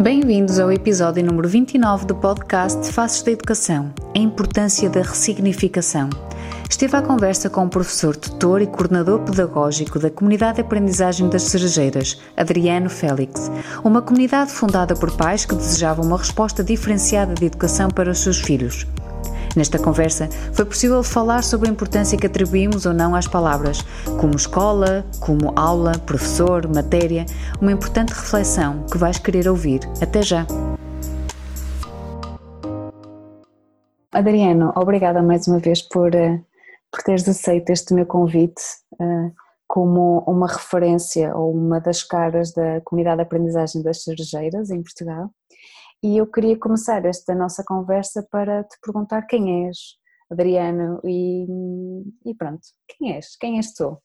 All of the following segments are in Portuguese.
Bem-vindos ao episódio número 29 do podcast Faces da Educação A Importância da Ressignificação. Esteve à conversa com o professor, tutor e coordenador pedagógico da Comunidade de Aprendizagem das Cerejeiras, Adriano Félix, uma comunidade fundada por pais que desejavam uma resposta diferenciada de educação para os seus filhos. Nesta conversa, foi possível falar sobre a importância que atribuímos ou não às palavras, como escola, como aula, professor, matéria, uma importante reflexão que vais querer ouvir. Até já! Adriano, obrigada mais uma vez por, eh, por teres aceito este meu convite uh, como uma referência ou uma das caras da comunidade de aprendizagem das cerejeiras em Portugal. E eu queria começar esta nossa conversa para te perguntar quem és, Adriano, e, e pronto, quem és? Quem és tu?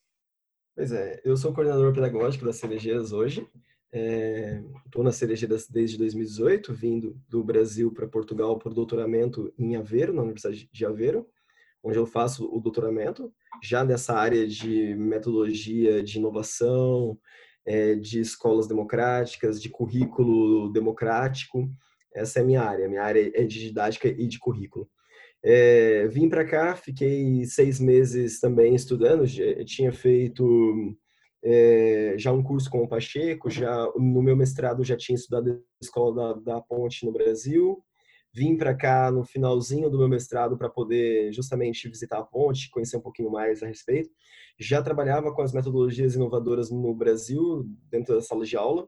Pois é, eu sou coordenador pedagógico das Cerejeiras hoje. Estou é, nas Cerejeiras desde 2018, vindo do Brasil para Portugal por doutoramento em Aveiro, na Universidade de Aveiro, onde eu faço o doutoramento, já nessa área de metodologia de inovação, é, de escolas democráticas, de currículo democrático. Essa é a minha área. Minha área é de didática e de currículo. É, vim para cá, fiquei seis meses também estudando. Já, tinha feito é, já um curso com o Pacheco, já no meu mestrado já tinha estudado na escola da, da Ponte no Brasil. Vim para cá no finalzinho do meu mestrado para poder justamente visitar a Ponte, conhecer um pouquinho mais a respeito. Já trabalhava com as metodologias inovadoras no Brasil, dentro da sala de aula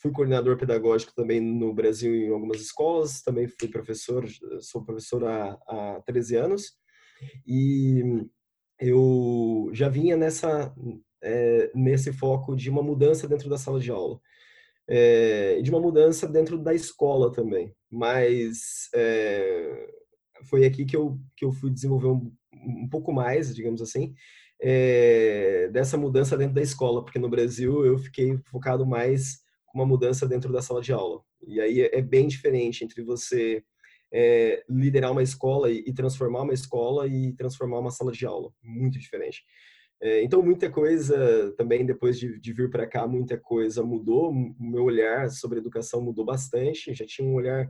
fui coordenador pedagógico também no Brasil em algumas escolas, também fui professor, sou professor há, há 13 anos, e eu já vinha nessa, é, nesse foco de uma mudança dentro da sala de aula, é, de uma mudança dentro da escola também, mas é, foi aqui que eu, que eu fui desenvolver um, um pouco mais, digamos assim, é, dessa mudança dentro da escola, porque no Brasil eu fiquei focado mais uma mudança dentro da sala de aula. E aí é, é bem diferente entre você é, liderar uma escola e, e, transformar uma escola e transformar uma sala de aula. Muito diferente. É, então, muita coisa também, depois de, de vir para cá, muita coisa mudou. O meu olhar sobre educação mudou bastante. Já tinha um olhar,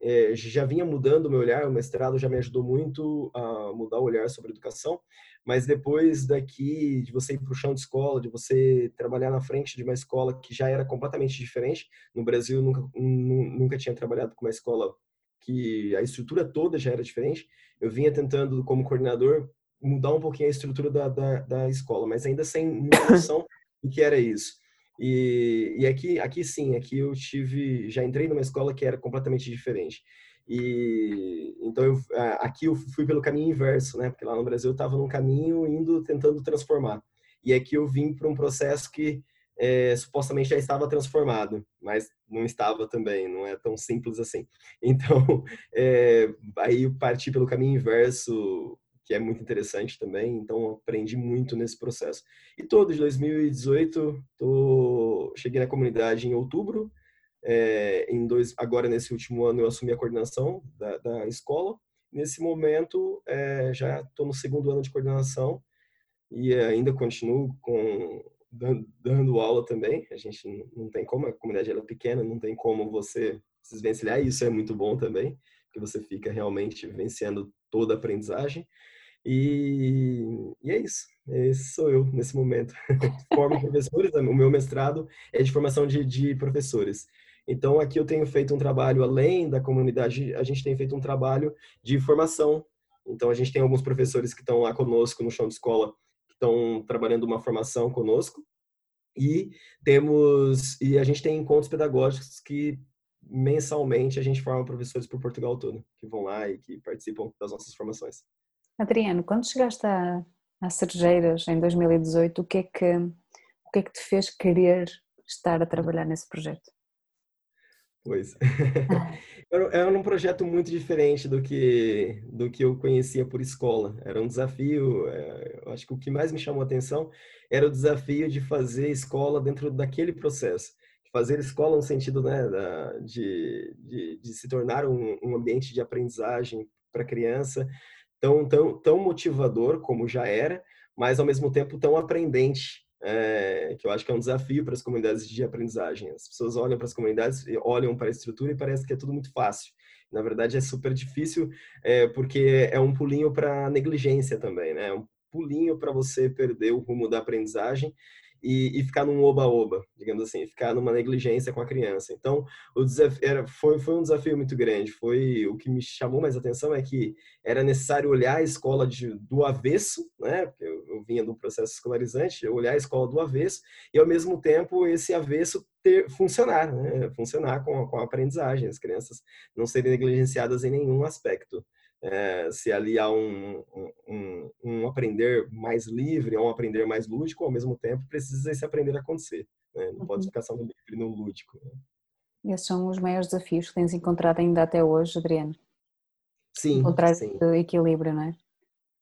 é, já vinha mudando o meu olhar. O mestrado já me ajudou muito a mudar o olhar sobre educação mas depois daqui, de você ir para o chão de escola, de você trabalhar na frente de uma escola que já era completamente diferente, no Brasil nunca, nunca tinha trabalhado com uma escola que a estrutura toda já era diferente, eu vinha tentando, como coordenador, mudar um pouquinho a estrutura da, da, da escola, mas ainda sem noção do que era isso. E, e aqui, aqui sim, aqui eu tive, já entrei numa escola que era completamente diferente. E então eu, aqui eu fui pelo caminho inverso, né? Porque lá no Brasil eu estava num caminho indo tentando transformar. E aqui eu vim para um processo que é, supostamente já estava transformado, mas não estava também, não é tão simples assim. Então, é, aí eu parti pelo caminho inverso, que é muito interessante também, então aprendi muito nesse processo. E todo de 2018, tô, cheguei na comunidade em outubro, é, em dois, agora nesse último ano eu assumi a coordenação da, da escola. Nesse momento é, já estou no segundo ano de coordenação e ainda continuo com dando, dando, aula também. A gente não, tem como, a comunidade é pequena, não tem como você se desvencilhar. Isso é muito bom também, que você fica realmente vivenciando toda a aprendizagem. E, e, é isso. Esse sou eu nesse momento. Formo professores, o meu mestrado é de formação de, de professores. Então, aqui eu tenho feito um trabalho além da comunidade, a gente tem feito um trabalho de formação. Então, a gente tem alguns professores que estão lá conosco no chão de escola, que estão trabalhando uma formação conosco. E temos e a gente tem encontros pedagógicos que mensalmente a gente forma professores por Portugal todo, que vão lá e que participam das nossas formações. Adriano, quando chegaste a, a Cerejeiras em 2018, o que é que o que é que te fez querer estar a trabalhar nesse projeto? Pois. Ah. Era um projeto muito diferente do que, do que eu conhecia por escola. Era um desafio, é, eu acho que o que mais me chamou a atenção era o desafio de fazer escola dentro daquele processo. Fazer escola no sentido né, de, de, de se tornar um, um ambiente de aprendizagem para a criança, tão, tão, tão motivador como já era, mas ao mesmo tempo tão aprendente é, que eu acho que é um desafio para as comunidades de aprendizagem. As pessoas olham para as comunidades, olham para a estrutura e parece que é tudo muito fácil. Na verdade, é super difícil é, porque é um pulinho para negligência também, né? É um pulinho para você perder o rumo da aprendizagem e, e ficar num oba-oba, digamos assim, ficar numa negligência com a criança. Então, o desafio era, foi, foi um desafio muito grande. Foi o que me chamou mais atenção é que era necessário olhar a escola de, do avesso, né? Porque eu, eu vinha do processo escolarizante, olhar a escola do avesso e ao mesmo tempo esse avesso ter funcionar, né? Funcionar com, com a aprendizagem, as crianças não serem negligenciadas em nenhum aspecto é, se ali há um, um, um, aprender mais livre, um aprender mais lúdico, ao mesmo tempo precisa esse aprender acontecer. Né? Não pode uhum. ficar só no livre, no lúdico. Né? Esses são os maiores desafios que tens encontrado ainda até hoje, Adriano? Sim, Encontrar sim. equilíbrio, não é?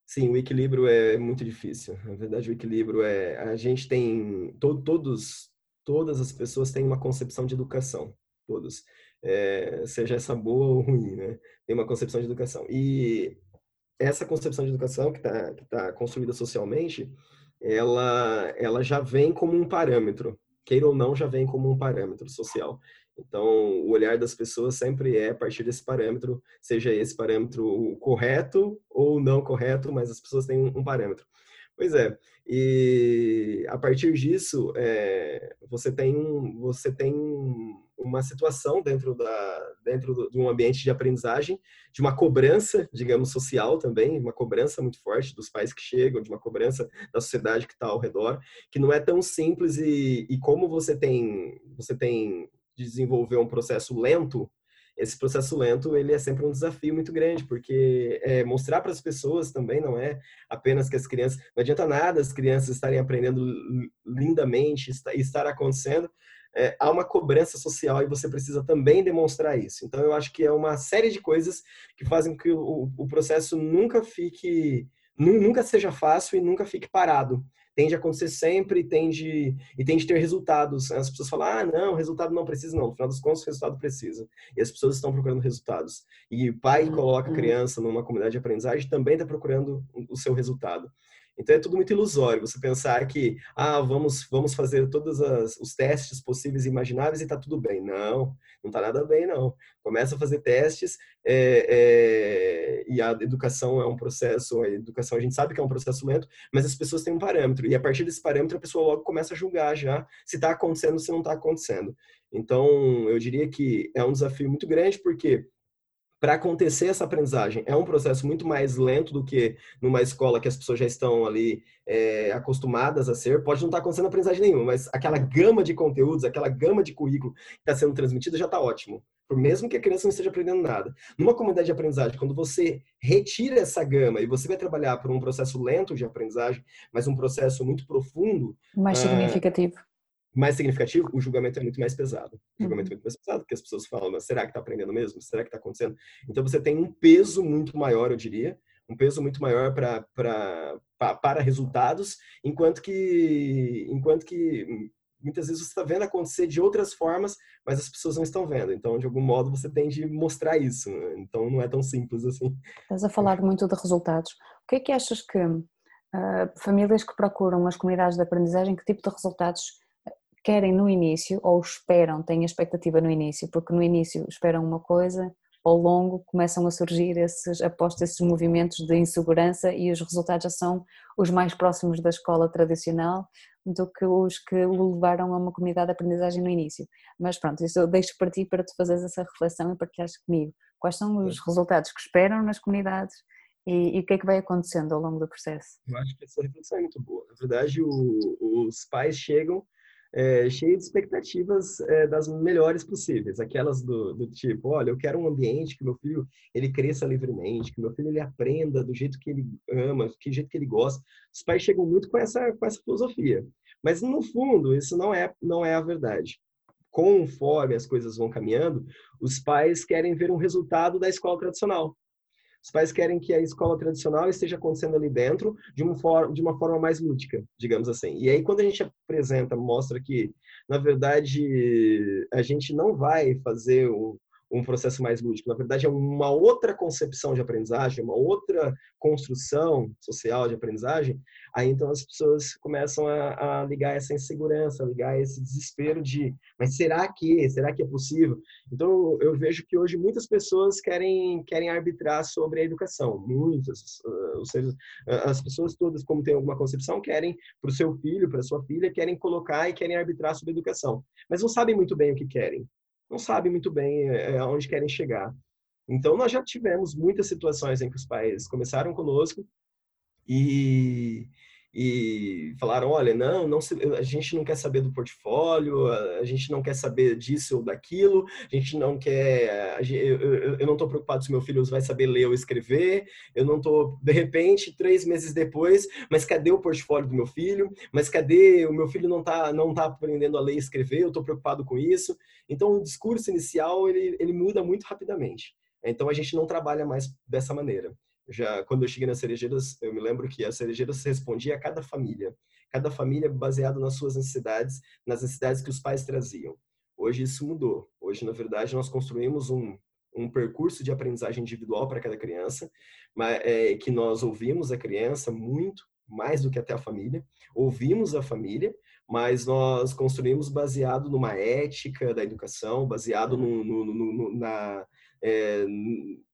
Sim, o equilíbrio é muito difícil. Na verdade, o equilíbrio é... A gente tem... To, todos, todas as pessoas têm uma concepção de educação. Todos é, seja essa boa ou ruim, né? Tem uma concepção de educação. E essa concepção de educação que está tá construída socialmente, ela, ela já vem como um parâmetro, queira ou não, já vem como um parâmetro social. Então, o olhar das pessoas sempre é a partir desse parâmetro, seja esse parâmetro correto ou não correto, mas as pessoas têm um, parâmetro. Pois é, e a partir disso, é, você tem, você tem uma situação dentro, da, dentro de um ambiente de aprendizagem, de uma cobrança, digamos, social também, uma cobrança muito forte dos pais que chegam, de uma cobrança da sociedade que está ao redor, que não é tão simples e, e como você tem, você tem de desenvolver um processo lento, esse processo lento ele é sempre um desafio muito grande porque é, mostrar para as pessoas também não é apenas que as crianças não adianta nada as crianças estarem aprendendo lindamente estar acontecendo é, há uma cobrança social e você precisa também demonstrar isso. Então, eu acho que é uma série de coisas que fazem que o, o processo nunca fique, nunca seja fácil e nunca fique parado. Tende a acontecer sempre tende, e tende a ter resultados. As pessoas falam, ah, não, resultado não precisa, não. No final das contas, o resultado precisa. E as pessoas estão procurando resultados. E o pai que coloca a uhum. criança numa comunidade de aprendizagem também está procurando o seu resultado. Então é tudo muito ilusório você pensar que, ah, vamos, vamos fazer todos as, os testes possíveis e imagináveis e está tudo bem. Não, não está nada bem, não. Começa a fazer testes é, é, e a educação é um processo, a educação a gente sabe que é um processo lento, mas as pessoas têm um parâmetro e a partir desse parâmetro a pessoa logo começa a julgar já se está acontecendo ou se não está acontecendo. Então eu diria que é um desafio muito grande porque para acontecer essa aprendizagem é um processo muito mais lento do que numa escola que as pessoas já estão ali é, acostumadas a ser. Pode não estar tá acontecendo aprendizagem nenhuma, mas aquela gama de conteúdos, aquela gama de currículo que está sendo transmitida já está ótimo. Por mesmo que a criança não esteja aprendendo nada. Numa comunidade de aprendizagem, quando você retira essa gama e você vai trabalhar por um processo lento de aprendizagem, mas um processo muito profundo, mais ah, significativo mais significativo, o julgamento é muito mais pesado. O julgamento é muito mais pesado, porque as pessoas falam, mas será que está aprendendo mesmo? Será que está acontecendo? Então você tem um peso muito maior, eu diria, um peso muito maior pra, pra, pra para resultados, enquanto que, enquanto que muitas vezes você está vendo acontecer de outras formas, mas as pessoas não estão vendo. Então, de algum modo, você tem de mostrar isso. Né? Então, não é tão simples assim. Estás a falar muito de resultados. O que é que achas que uh, famílias que procuram as comunidades de aprendizagem, que tipo de resultados querem no início ou esperam, têm expectativa no início, porque no início esperam uma coisa, ao longo começam a surgir esses apostos, esses movimentos de insegurança e os resultados já são os mais próximos da escola tradicional do que os que o levaram a uma comunidade de aprendizagem no início. Mas pronto, isso eu deixo para ti para tu fazeres essa reflexão e partilhares comigo. Quais são os resultados que esperam nas comunidades e, e, o que é que vai acontecendo ao longo do processo? Eu acho que essa reflexão é muito boa. Na verdade, o, os pais chegam é, cheio de expectativas é, das melhores possíveis, aquelas do, do, tipo, olha, eu quero um ambiente que meu filho ele cresça livremente, que meu filho ele aprenda do jeito que ele ama, do jeito que ele gosta. Os pais chegam muito com essa com essa filosofia, mas no fundo isso não é não é a verdade. conforme as coisas vão caminhando, os pais querem ver um resultado da escola tradicional. Os pais querem que a escola tradicional esteja acontecendo ali dentro de uma forma, de uma forma mais lúdica, digamos assim. E aí, quando a gente apresenta, mostra que, na verdade, a gente não vai fazer o, um processo mais lúdico. Na verdade, é uma outra concepção de aprendizagem, uma outra construção social de aprendizagem. Aí, então, as pessoas começam a, a ligar essa insegurança, ligar esse desespero de, mas será que? Será que é possível? Então, eu vejo que hoje muitas pessoas querem querem arbitrar sobre a educação. Muitas, ou seja, as pessoas todas, como têm alguma concepção, querem para o seu filho, para sua filha, querem colocar e querem arbitrar sobre a educação, mas não sabem muito bem o que querem não sabem muito bem é, aonde querem chegar. Então, nós já tivemos muitas situações em que os pais começaram conosco e e falaram, olha, não, não a gente não quer saber do portfólio, a gente não quer saber disso ou daquilo, a gente não quer, eu, eu, eu não estou preocupado se meu filho vai saber ler ou escrever, eu não estou, de repente, três meses depois, mas cadê o portfólio do meu filho? Mas cadê, o meu filho não está não tá aprendendo a ler e escrever, eu estou preocupado com isso. Então, o discurso inicial, ele, ele muda muito rapidamente. Então, a gente não trabalha mais dessa maneira já quando eu cheguei nas cerejeiras, eu me lembro que as cerejeiras respondia a cada família, cada família baseado nas suas necessidades, nas necessidades que os pais traziam. Hoje isso mudou. Hoje, na verdade, nós construímos um, um percurso de aprendizagem individual para cada criança, mas, é, que nós ouvimos a criança muito, mais do que até a família, ouvimos a família, mas nós construímos baseado numa ética da educação, baseado no, no, no, na, é,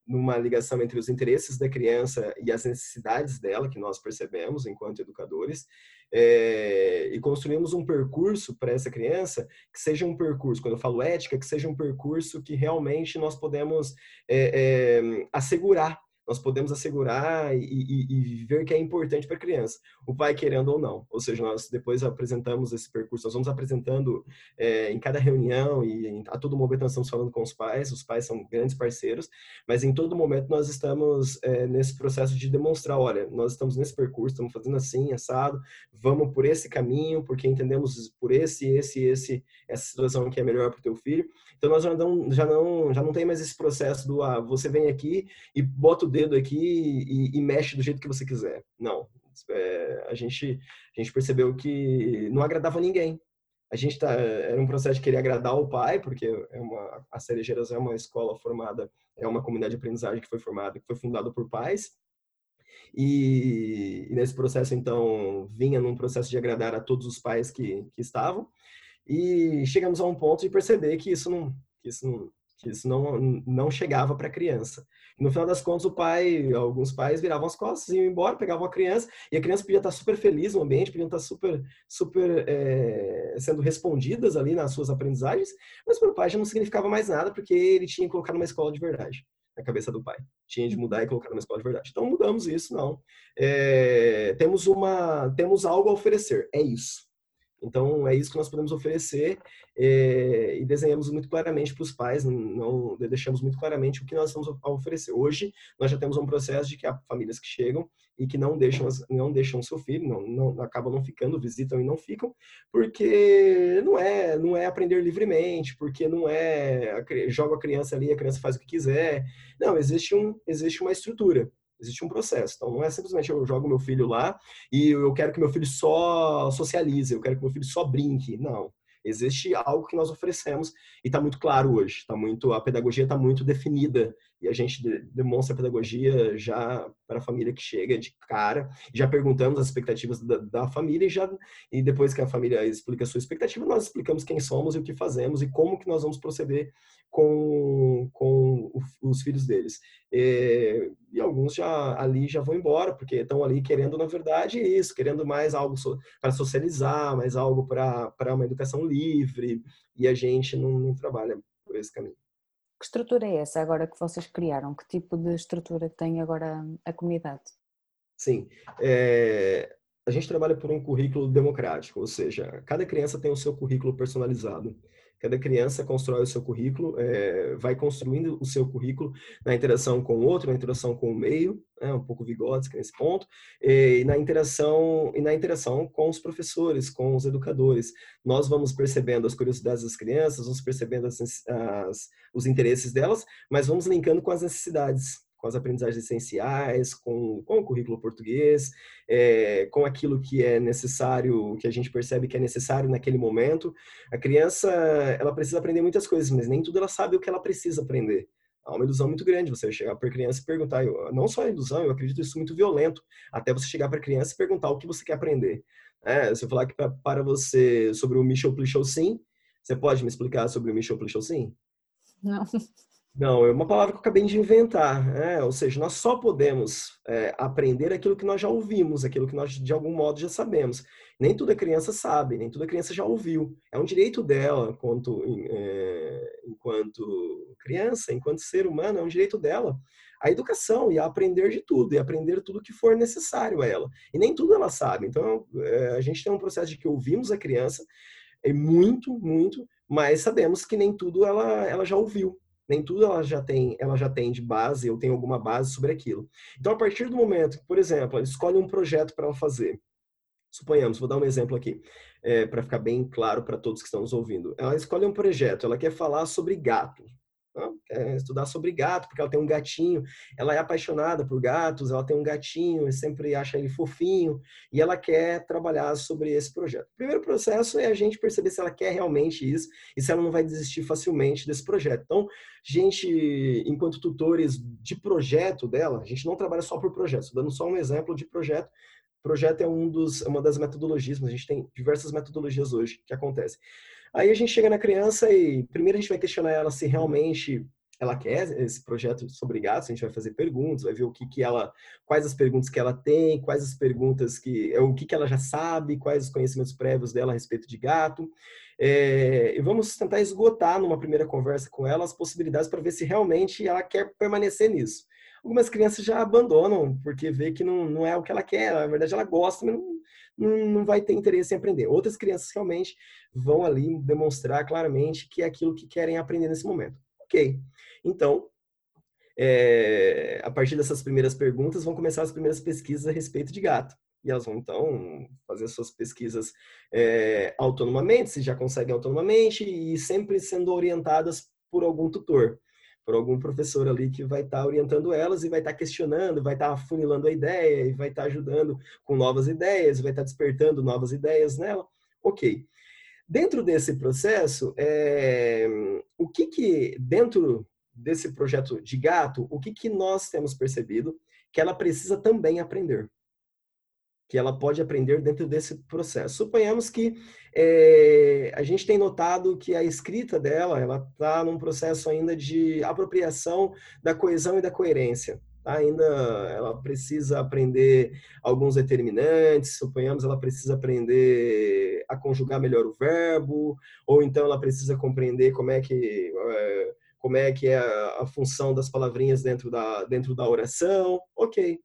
numa ligação entre os interesses da criança e as necessidades dela, que nós percebemos enquanto educadores, é, e construímos um percurso para essa criança que seja um percurso, quando eu falo ética, que seja um percurso que realmente nós podemos é, é, assegurar nós podemos assegurar e, e, e ver que é importante para a criança, o pai querendo ou não. Ou seja, nós depois apresentamos esse percurso, nós vamos apresentando é, em cada reunião e em, a todo momento nós estamos falando com os pais, os pais são grandes parceiros, mas em todo momento nós estamos é, nesse processo de demonstrar, olha, nós estamos nesse percurso, estamos fazendo assim, assado, vamos por esse caminho, porque entendemos por esse, esse, esse, essa situação que é melhor para o teu filho. Então nós já não, já não, já não tem mais esse processo do ah, você vem aqui e bota o dedo aqui e, e mexe do jeito que você quiser. Não, é, a gente a gente percebeu que não agradava ninguém. A gente tá, era um processo de querer agradar o pai, porque é uma, a Cerejeiras é uma escola formada, é uma comunidade de aprendizagem que foi formada, que foi fundada por pais. E, e, nesse processo, então, vinha num processo de agradar a todos os pais que, que estavam. E chegamos a um ponto de perceber que isso não, que isso não, que isso não, não chegava para a criança. No final das contas, o pai, alguns pais viravam as costas, iam embora, pegavam a criança, e a criança podia estar super feliz no ambiente, podia estar super, super é, sendo respondidas ali nas suas aprendizagens, mas para o pai já não significava mais nada, porque ele tinha que colocar numa escola de verdade na cabeça do pai. Tinha de mudar e colocar numa escola de verdade. Então mudamos isso, não. É, temos uma, temos algo a oferecer. É isso. Então, é isso que nós podemos oferecer é, e desenhamos muito claramente para os pais, não, deixamos muito claramente o que nós estamos a oferecer. Hoje, nós já temos um processo de que há famílias que chegam e que não deixam, não deixam seu filho, não, não acabam não ficando, visitam e não ficam, porque não é, não é aprender livremente, porque não é joga a criança ali, a criança faz o que quiser. Não, existe um, existe uma estrutura. Existe um processo. Então, não é simplesmente eu jogo meu filho lá e eu quero que meu filho só socialize, eu quero que meu filho só brinque. Não. Existe algo que nós oferecemos e está muito claro hoje. Tá muito, a pedagogia está muito definida e a gente demonstra a pedagogia já para a família que chega de cara. Já perguntamos as expectativas da, da, família e já e depois que a família explica a sua expectativa, nós explicamos quem somos e o que fazemos e como que nós vamos proceder com, com os filhos deles. E, e, alguns já ali já vão embora, porque estão ali querendo, na verdade, isso, querendo mais algo so, para socializar, mais algo para uma educação livre, e a gente não, não, trabalha por esse caminho. Que estrutura é essa agora que vocês criaram? Que tipo de estrutura tem agora a comunidade? Sim, é, a gente trabalha por um currículo democrático, ou seja, cada criança tem o seu currículo personalizado Cada criança constrói o seu currículo, é, vai construindo o seu currículo na interação com o outro, na interação com o meio, né, um pouco Vygotsky nesse ponto, e na interação e na interação com os professores, com os educadores. Nós vamos percebendo as curiosidades das crianças, vamos percebendo as, as, os interesses delas, mas vamos linkando com as necessidades com as aprendizagens essenciais, com, com o currículo português, é, com aquilo que é necessário, que a gente percebe que é necessário naquele momento. A criança, ela precisa aprender muitas coisas, mas nem tudo ela sabe o que ela precisa aprender. Há uma ilusão muito grande você chegar para a criança e perguntar, não só a ilusão, eu acredito isso muito violento, até você chegar para a criança e perguntar o que você quer aprender. É, se eu falar que pra, para você sobre o Michel Sim, você pode me explicar sobre o Michel Sim? Não. Não, é uma palavra que eu acabei de inventar. Né? Ou seja, nós só podemos é, aprender aquilo que nós já ouvimos, aquilo que nós de algum modo já sabemos. Nem toda criança sabe, nem toda criança já ouviu. É um direito dela, enquanto, é, enquanto criança, enquanto ser humano, é um direito dela. A educação e a aprender de tudo, e aprender tudo que for necessário a ela. E nem tudo ela sabe. Então, é, a gente tem um processo de que ouvimos a criança, é muito, muito, mas sabemos que nem tudo ela, ela já ouviu nem tudo ela já tem, ela já tem de base, eu tenho alguma base sobre aquilo. Então, a partir do momento que, por exemplo, ela escolhe um projeto para ela fazer, suponhamos, vou dar um exemplo aqui, é, para ficar bem claro para todos que estão nos ouvindo. Ela escolhe um projeto, ela quer falar sobre gato quer estudar sobre gato, porque ela tem um gatinho, ela é apaixonada por gatos, ela tem um gatinho e sempre acha ele fofinho, e ela quer trabalhar sobre esse projeto. O primeiro processo é a gente perceber se ela quer realmente isso e se ela não vai desistir facilmente desse projeto. Então, gente, enquanto tutores de projeto dela, a gente não trabalha só por projeto, estou dando só um exemplo de projeto, projeto é um dos, uma das metodologias, mas a gente tem diversas metodologias hoje que acontecem. Aí a gente chega na criança e primeiro a gente vai questionar ela se realmente ela quer esse projeto sobre gatos, a gente vai fazer perguntas, vai ver o que que ela, quais as perguntas que ela tem, quais as perguntas que, é, o que que ela já sabe, quais os conhecimentos prévios dela a respeito de gato, é, e vamos tentar esgotar numa primeira conversa com ela as possibilidades para ver se realmente ela quer permanecer nisso. Algumas crianças já abandonam porque vê que não, não é o que ela quer, na verdade ela gosta, mas não, não, vai ter interesse em aprender. Outras crianças realmente vão ali demonstrar claramente que é aquilo que querem aprender nesse momento. Ok. Então, é, a partir dessas primeiras perguntas, vão começar as primeiras pesquisas a respeito de gato. E elas vão, então, fazer suas pesquisas é, autonomamente, se já conseguem autonomamente, e sempre sendo orientadas por algum tutor por algum professor ali que vai estar tá orientando elas e vai estar tá questionando, vai estar tá afunilando a ideia e vai estar tá ajudando com novas ideias, vai estar tá despertando novas ideias nela. Ok. Dentro desse processo, é, o que que, dentro desse projeto de gato, o que que nós temos percebido que ela precisa também aprender? Que ela pode aprender dentro desse processo. Suponhamos que é, a gente tem notado que a escrita dela, ela está num processo ainda de apropriação da coesão e da coerência. Tá? Ainda ela precisa aprender alguns determinantes, suponhamos ela precisa aprender a conjugar melhor o verbo, ou então ela precisa compreender como é que é, como é que é a, função das palavrinhas dentro da dentro da oração. Ok,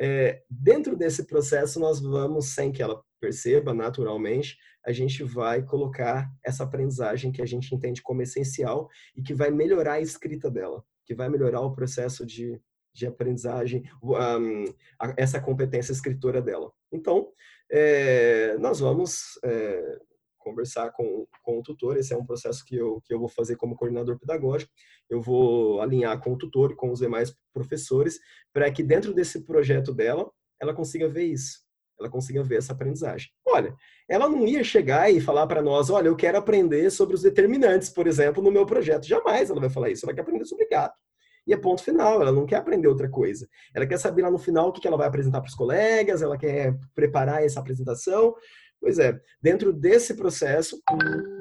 é, dentro desse processo, nós vamos, sem que ela perceba naturalmente, a gente vai colocar essa aprendizagem que a gente entende como essencial e que vai melhorar a escrita dela, que vai melhorar o processo de, de aprendizagem, um, essa competência escritora dela. Então, é, nós vamos é, conversar com, com o tutor. Esse é um processo que eu, que eu vou fazer como coordenador pedagógico. Eu vou alinhar com o tutor e com os demais professores para que dentro desse projeto dela, ela consiga ver isso. Ela consiga ver essa aprendizagem. Olha, ela não ia chegar e falar para nós, olha, eu quero aprender sobre os determinantes, por exemplo, no meu projeto. Jamais ela vai falar isso. Ela quer aprender sobre gato. E é ponto final, ela não quer aprender outra coisa. Ela quer saber lá no final o que ela vai apresentar para os colegas, ela quer preparar essa apresentação, Pois é, dentro desse processo,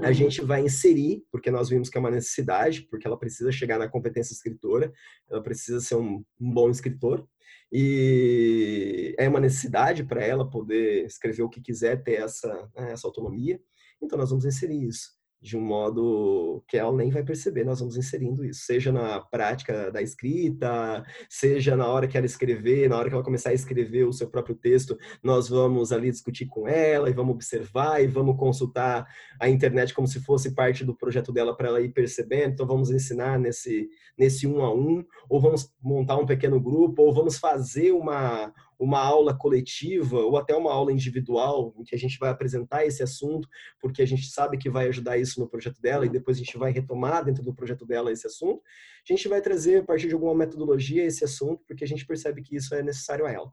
a gente vai inserir, porque nós vimos que é uma necessidade, porque ela precisa chegar na competência escritora, ela precisa ser um, um bom escritor, e é uma necessidade para ela poder escrever o que quiser, ter essa, né, essa autonomia. Então, nós vamos inserir isso. De um modo que ela nem vai perceber, nós vamos inserindo isso, seja na prática da escrita, seja na hora que ela escrever, na hora que ela começar a escrever o seu próprio texto, nós vamos ali discutir com ela e vamos observar e vamos consultar a internet como se fosse parte do projeto dela para ela ir percebendo, então vamos ensinar nesse, nesse um a um, ou vamos montar um pequeno grupo, ou vamos fazer uma, uma aula coletiva ou até uma aula individual em que a gente vai apresentar esse assunto, porque a gente sabe que vai ajudar isso no projeto dela e depois a gente vai retomar dentro do projeto dela esse assunto. A gente vai trazer a partir de alguma metodologia esse assunto, porque a gente percebe que isso é necessário a ela.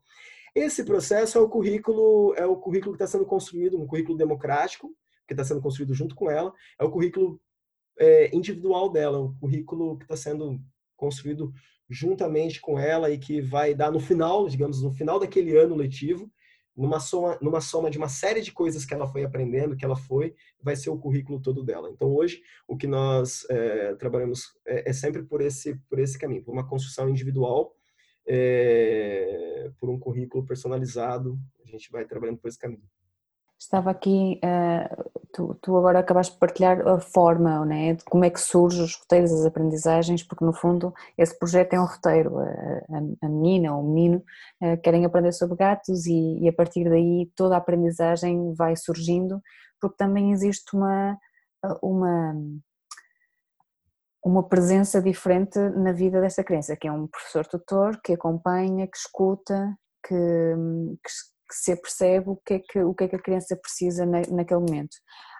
Esse processo é o currículo, é o currículo que está sendo construído, um currículo democrático, que está sendo construído junto com ela, é o currículo é, individual dela, o currículo que está sendo construído juntamente com ela e que vai dar no final, digamos, no final daquele ano letivo, numa soma, numa soma de uma série de coisas que ela foi aprendendo, que ela foi, vai ser o currículo todo dela. Então, hoje, o que nós é, trabalhamos é, é, sempre por esse, por esse caminho, por uma construção individual, é, por um currículo personalizado, a gente vai trabalhando por esse caminho. Estava aqui, uh, tu, tu, agora acabaste de partilhar a forma, né, de como é que surgem os roteiros, as aprendizagens, porque no fundo esse projeto é um roteiro. A, a, a menina ou o menino uh, querem aprender sobre gatos e, e, a partir daí toda a aprendizagem vai surgindo, porque também existe uma, uma, uma presença diferente na vida dessa criança, que é um professor tutor que acompanha, que escuta, que, que que se apercebe o que é que, o que, é que a criança precisa na, naquele momento.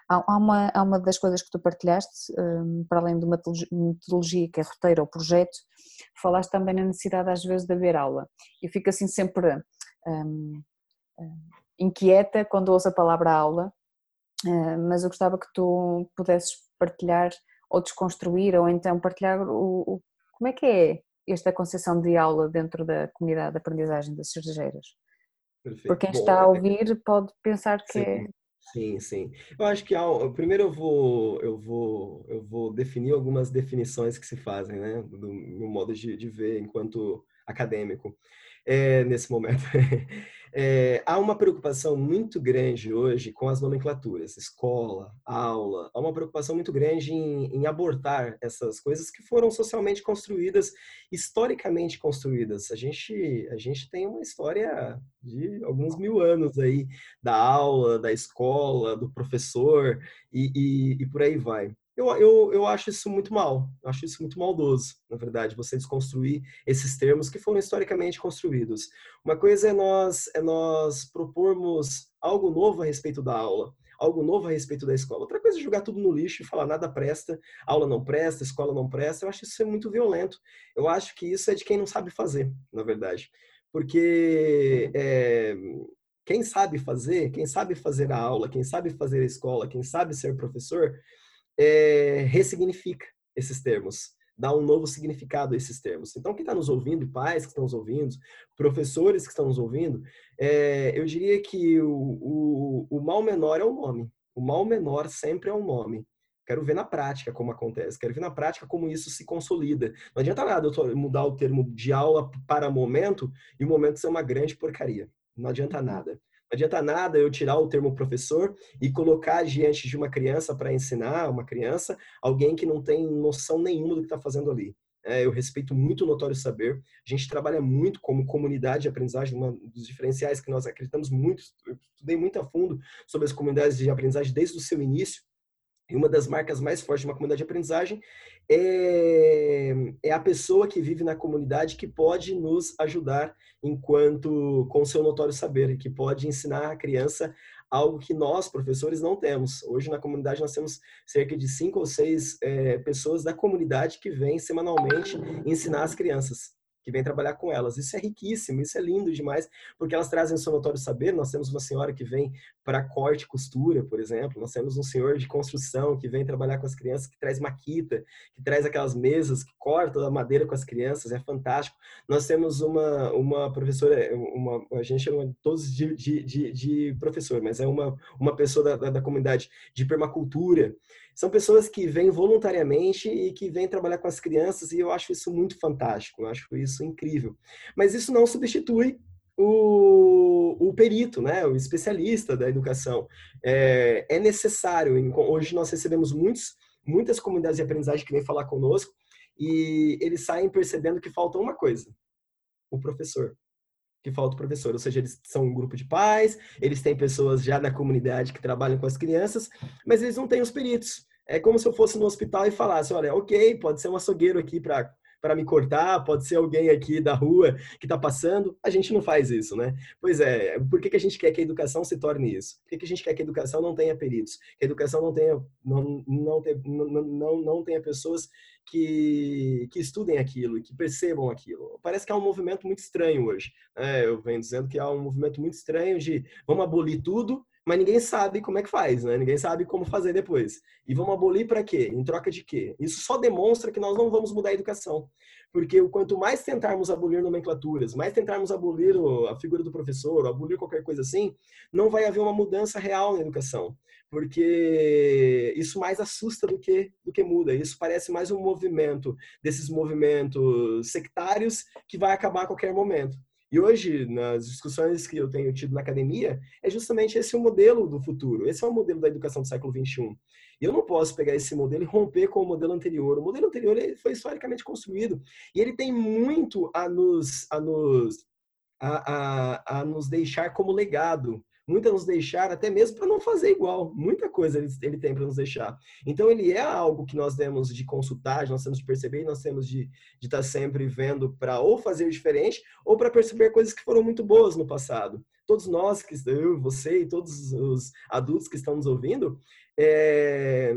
Há, uma, há uma das coisas que tu partilhaste, um, para além de uma metodologia que é roteiro ou projeto, falaste também na necessidade às vezes de haver aula. Eu fico assim sempre um, um, inquieta quando ouço a palavra aula, uh, mas eu gostava que tu pudesses partilhar ou desconstruir ou então partilhar o, o como é que é esta concepção de aula dentro da comunidade de aprendizagem das cerejeiras? Perfeito. Por quem Bom, está a é ouvir pode pensar que sim, é... Sim, sim. Eu acho que primeiro eu vou, eu vou, eu vou definir algumas definições que se fazem, né, do meu modo de, de ver enquanto acadêmico é, nesse momento. É, há uma preocupação muito grande hoje com as nomenclaturas, escola, aula. Há uma preocupação muito grande em, em, abortar essas coisas que foram socialmente construídas, historicamente construídas. A gente, a gente tem uma história de alguns mil anos aí da aula, da escola, do professor e, e, e por aí vai. Eu, eu, eu acho isso muito mal, eu acho isso muito maldoso, na verdade, você desconstruir esses termos que foram historicamente construídos. Uma coisa é nós, é nós propormos algo novo a respeito da aula, algo novo a respeito da escola. Outra coisa é jogar tudo no lixo e falar nada presta, aula não presta, escola não presta. Eu acho isso muito violento. Eu acho que isso é de quem não sabe fazer, na verdade. Porque é, quem sabe fazer, quem sabe fazer a aula, quem sabe fazer a escola, quem sabe ser professor, é, ressignifica esses termos, dá um novo significado a esses termos. Então, quem está nos ouvindo, pais que estão nos ouvindo, professores que estão nos ouvindo, é, eu diria que o, o, o mal menor é o nome. O mal menor sempre é o nome. Quero ver na prática como acontece, quero ver na prática como isso se consolida. Não adianta nada eu mudar o termo de aula para momento e o momento ser uma grande porcaria. Não adianta nada. Não adianta nada eu tirar o termo professor e colocar diante de uma criança para ensinar uma criança alguém que não tem noção nenhuma do que está fazendo ali. É, eu respeito muito o notório saber. A gente trabalha muito como comunidade de aprendizagem, um dos diferenciais que nós acreditamos muito. Eu estudei muito a fundo sobre as comunidades de aprendizagem desde o seu início. E uma das marcas mais fortes de uma comunidade de aprendizagem é, é a pessoa que vive na comunidade que pode nos ajudar enquanto com seu notório saber, que pode ensinar a criança algo que nós, professores, não temos. Hoje na comunidade nós temos cerca de cinco ou seis é, pessoas da comunidade que vêm semanalmente ensinar as crianças que vem trabalhar com elas. Isso é riquíssimo, isso é lindo demais, porque elas trazem o seu notório saber. Nós temos uma senhora que vem para corte e costura, por exemplo. Nós temos um senhor de construção que vem trabalhar com as crianças, que traz maquita, que traz aquelas mesas, que corta a madeira com as crianças. É fantástico. Nós temos uma, uma professora, uma, a gente chama todos de, de, de, de professor, mas é uma, uma pessoa da, da, da comunidade de permacultura são pessoas que vêm voluntariamente e que vêm trabalhar com as crianças e eu acho isso muito fantástico, eu acho isso incrível. Mas isso não substitui o, o perito, né, o especialista da educação. É, é necessário, hoje nós recebemos muitos, muitas comunidades de aprendizagem que vêm falar conosco e eles saem percebendo que falta uma coisa, o professor. Que falta o professor, ou seja, eles são um grupo de pais, eles têm pessoas já na comunidade que trabalham com as crianças, mas eles não têm os peritos. É como se eu fosse no hospital e falasse, olha, ok, pode ser um açougueiro aqui para para me cortar, pode ser alguém aqui da rua que está passando. A gente não faz isso, né? Pois é, por que, que a gente quer que a educação se torne isso? Por que, que a gente quer que a educação não tenha peritos? Que a educação não tenha, não, não, não, não, não tenha pessoas que, que estudem aquilo, que percebam aquilo. Parece que há um movimento muito estranho hoje. Né? Eu venho dizendo que há um movimento muito estranho de vamos abolir tudo mas ninguém sabe como é que faz, né? Ninguém sabe como fazer depois. E vamos abolir para quê? Em troca de quê? Isso só demonstra que nós não vamos mudar a educação. Porque quanto mais tentarmos abolir nomenclaturas, mais tentarmos abolir a figura do professor, abolir qualquer coisa assim, não vai haver uma mudança real na educação. Porque isso mais assusta do que do que muda. Isso parece mais um movimento desses movimentos sectários que vai acabar a qualquer momento. E hoje, nas discussões que eu tenho tido na academia, é justamente esse o modelo do futuro. Esse é o modelo da educação do século XXI. E eu não posso pegar esse modelo e romper com o modelo anterior. O modelo anterior foi historicamente construído e ele tem muito a nos, a nos, a, a, a nos deixar como legado muita nos deixar, até mesmo para não fazer igual. Muita coisa ele, ele tem para nos deixar. Então, ele é algo que nós temos de consultar, nós temos de perceber, nós temos de estar tá sempre vendo para ou fazer diferente ou para perceber coisas que foram muito boas no passado. Todos nós, que eu, você e todos os adultos que estão nos ouvindo, é,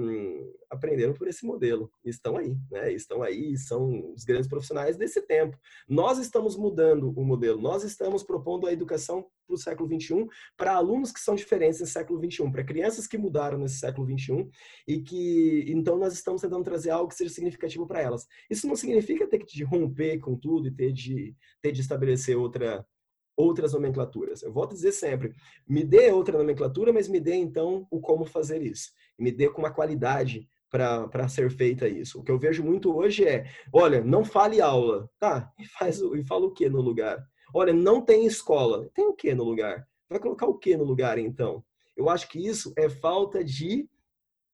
aprenderam por esse modelo. Estão aí, né? Estão aí, são os grandes profissionais desse tempo. Nós estamos mudando o modelo, nós estamos propondo a educação para o século XXI para alunos que são diferentes no século XXI, para crianças que mudaram nesse século XXI e que, então, nós estamos tentando trazer algo que seja significativo para elas. Isso não significa ter que romper com tudo e ter de, ter de estabelecer outra outras nomenclaturas. Eu volto a dizer sempre, me dê outra nomenclatura, mas me dê então o como fazer isso. me dê com uma qualidade para ser feita isso. O que eu vejo muito hoje é, olha, não fale aula. Tá, e, faz, e fala o que no lugar? Olha, não tem escola. Tem o que no lugar? Vai colocar o que no lugar, então? Eu acho que isso é falta de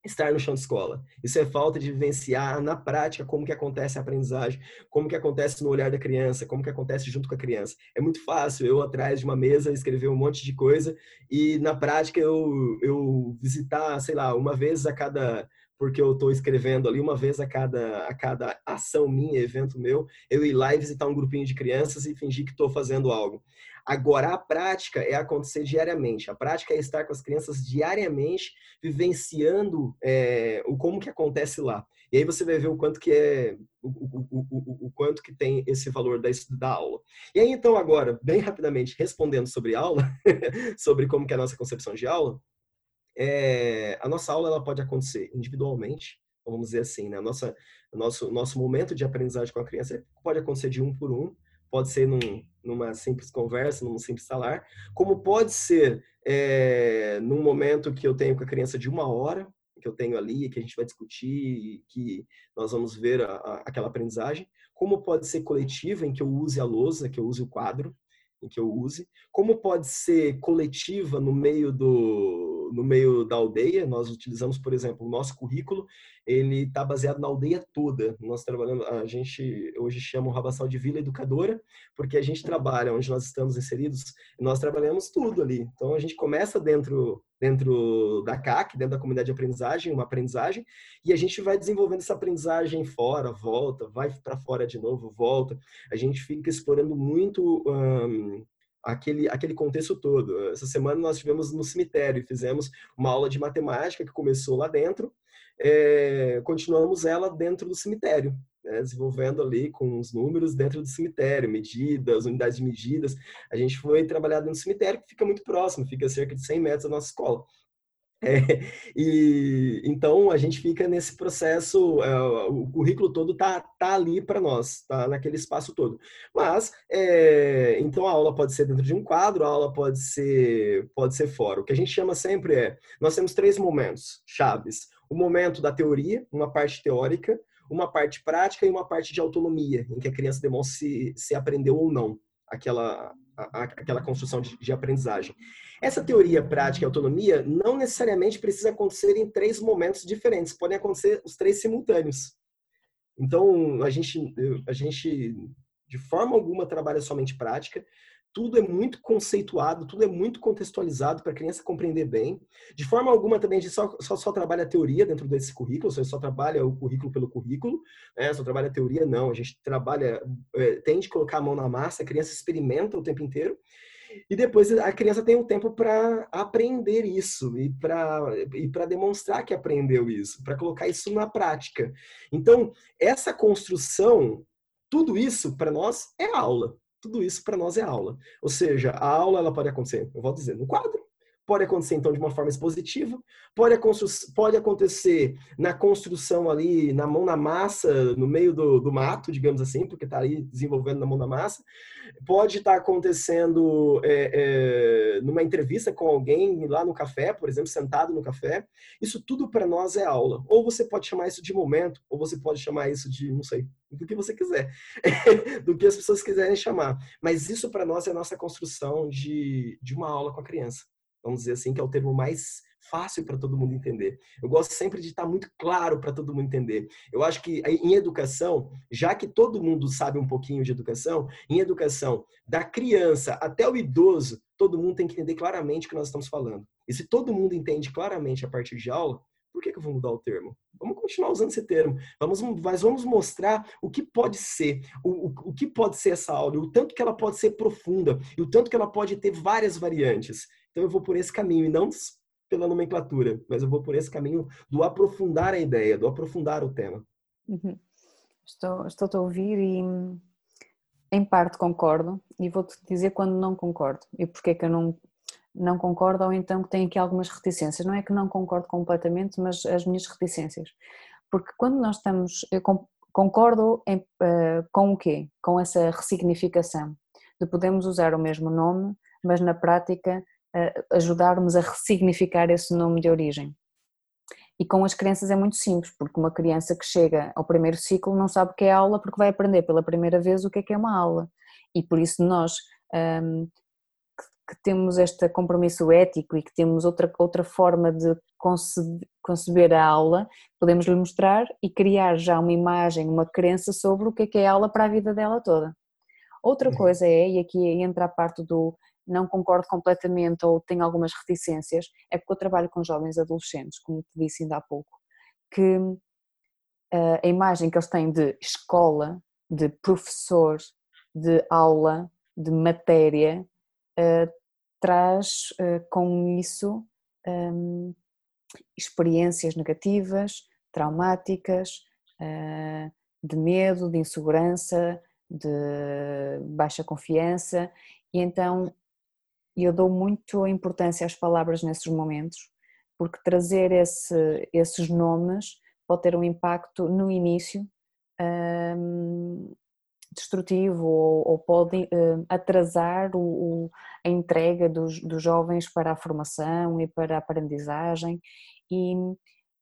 estar no chão de escola. Isso é falta de vivenciar na prática como que acontece a aprendizagem, como que acontece no olhar da criança, como que acontece junto com a criança. É muito fácil eu atrás de uma mesa escrever um monte de coisa e na prática eu, eu visitar, sei lá, uma vez a cada porque eu estou escrevendo ali uma vez a cada, a cada ação minha, evento meu, eu ir lá e visitar um grupinho de crianças e fingir que estou fazendo algo. Agora, a prática é acontecer diariamente. A prática é estar com as crianças diariamente, vivenciando é, o como que acontece lá. E aí você vai ver o quanto que é o, o, o, o quanto que tem esse valor da, da aula. E aí, então, agora, bem rapidamente, respondendo sobre aula, sobre como que é a nossa concepção de aula, é, a nossa aula ela pode acontecer individualmente, vamos dizer assim, né? Nossa, nosso, nosso momento de aprendizagem com a criança pode acontecer de um por um, pode ser num, numa simples conversa, num simples salar, como pode ser é, num momento que eu tenho com a criança de uma hora, que eu tenho ali, que a gente vai discutir, que nós vamos ver a, a, aquela aprendizagem, como pode ser coletiva, em que eu use a lousa, que eu use o quadro, em que eu use, como pode ser coletiva no meio do no meio da aldeia. Nós utilizamos, por exemplo, o nosso currículo, ele está baseado na aldeia toda. Nós trabalhamos, a gente hoje chama o Rabassal de Vila Educadora, porque a gente trabalha onde nós estamos inseridos, nós trabalhamos tudo ali. Então a gente começa dentro dentro da CAC, dentro da comunidade de aprendizagem, uma aprendizagem, e a gente vai desenvolvendo essa aprendizagem fora, volta, vai para fora de novo, volta. A gente fica explorando muito aquele, aquele contexto todo. Essa semana nós tivemos no cemitério, fizemos uma aula de matemática que começou lá dentro, é, continuamos ela dentro do cemitério, né, desenvolvendo ali com os números dentro do cemitério, medidas, unidades de medidas. A gente foi trabalhar do cemitério, que fica muito próximo, fica a cerca de 100 metros da nossa escola. É, e então a gente fica nesse processo, é, o currículo todo tá, tá ali para nós, tá naquele espaço todo. Mas é, então a aula pode ser dentro de um quadro, a aula pode ser pode ser fora. O que a gente chama sempre é, nós temos três momentos chaves: o momento da teoria, uma parte teórica, uma parte prática e uma parte de autonomia, em que a criança demonstra se, se aprendeu ou não aquela, a, aquela construção de, de aprendizagem. Essa teoria prática e autonomia não necessariamente precisa acontecer em três momentos diferentes, podem acontecer os três simultâneos. Então, a gente, a gente de forma alguma trabalha somente prática, tudo é muito conceituado, tudo é muito contextualizado para a criança compreender bem. De forma alguma também a gente só, só, só trabalha a teoria dentro desse currículo, você só trabalha o currículo pelo currículo, né? só trabalha a teoria, não. A gente trabalha, é, tem de colocar a mão na massa, a criança experimenta o tempo inteiro. E depois a criança tem um tempo para aprender isso e para e demonstrar que aprendeu isso, para colocar isso na prática. Então, essa construção, tudo isso para nós é aula tudo isso para nós é aula. Ou seja, a aula ela pode acontecer, eu vou dizer, no quadro, pode acontecer então de uma forma expositiva, pode, pode acontecer na construção ali, na mão na massa, no meio do, do mato, digamos assim, porque está ali desenvolvendo na mão na massa, pode estar tá acontecendo é, é, numa entrevista com alguém lá no café, por exemplo, sentado no café. Isso tudo para nós é aula. Ou você pode chamar isso de momento, ou você pode chamar isso de, não sei, do que você quiser, do que as pessoas quiserem chamar. Mas isso para nós é a nossa construção de, de uma aula com a criança. Vamos dizer assim, que é o termo mais fácil para todo mundo entender. Eu gosto sempre de estar muito claro para todo mundo entender. Eu acho que em educação, já que todo mundo sabe um pouquinho de educação, em educação, da criança até o idoso, todo mundo tem que entender claramente o que nós estamos falando. E se todo mundo entende claramente a partir de aula, por que, que eu vou mudar o termo? Vamos continuar usando esse termo. Vamos, mas vamos mostrar o que pode ser, o, o, o que pode ser essa aula, o tanto que ela pode ser profunda, e o tanto que ela pode ter várias variantes. Então eu vou por esse caminho e não pela nomenclatura, mas eu vou por esse caminho do aprofundar a ideia, do aprofundar o tema. Uhum. Estou, estou a ouvir e em parte concordo e vou-te dizer quando não concordo e porque é que eu não, não concordo ou então que tenho aqui algumas reticências. Não é que não concordo completamente, mas as minhas reticências. Porque quando nós estamos, eu concordo em, uh, com o quê? Com essa ressignificação de podemos usar o mesmo nome, mas na prática ajudarmos a ressignificar esse nome de origem. E com as crianças é muito simples, porque uma criança que chega ao primeiro ciclo não sabe o que é aula porque vai aprender pela primeira vez o que é que é uma aula. E por isso nós um, que temos este compromisso ético e que temos outra, outra forma de conceber a aula, podemos lhe mostrar e criar já uma imagem, uma crença sobre o que é que é aula para a vida dela toda. Outra uhum. coisa é, e aqui entra a parte do não concordo completamente ou tenho algumas reticências, é porque eu trabalho com jovens adolescentes, como te disse ainda há pouco, que uh, a imagem que eles têm de escola, de professor, de aula, de matéria, uh, traz uh, com isso um, experiências negativas, traumáticas, de medo, de insegurança, de baixa confiança, e então e eu dou muito importância às palavras nesses momentos, porque trazer esse, esses nomes pode ter um impacto no início um, destrutivo ou, ou pode um, atrasar o, o, a entrega dos, dos jovens para a formação e para a aprendizagem. E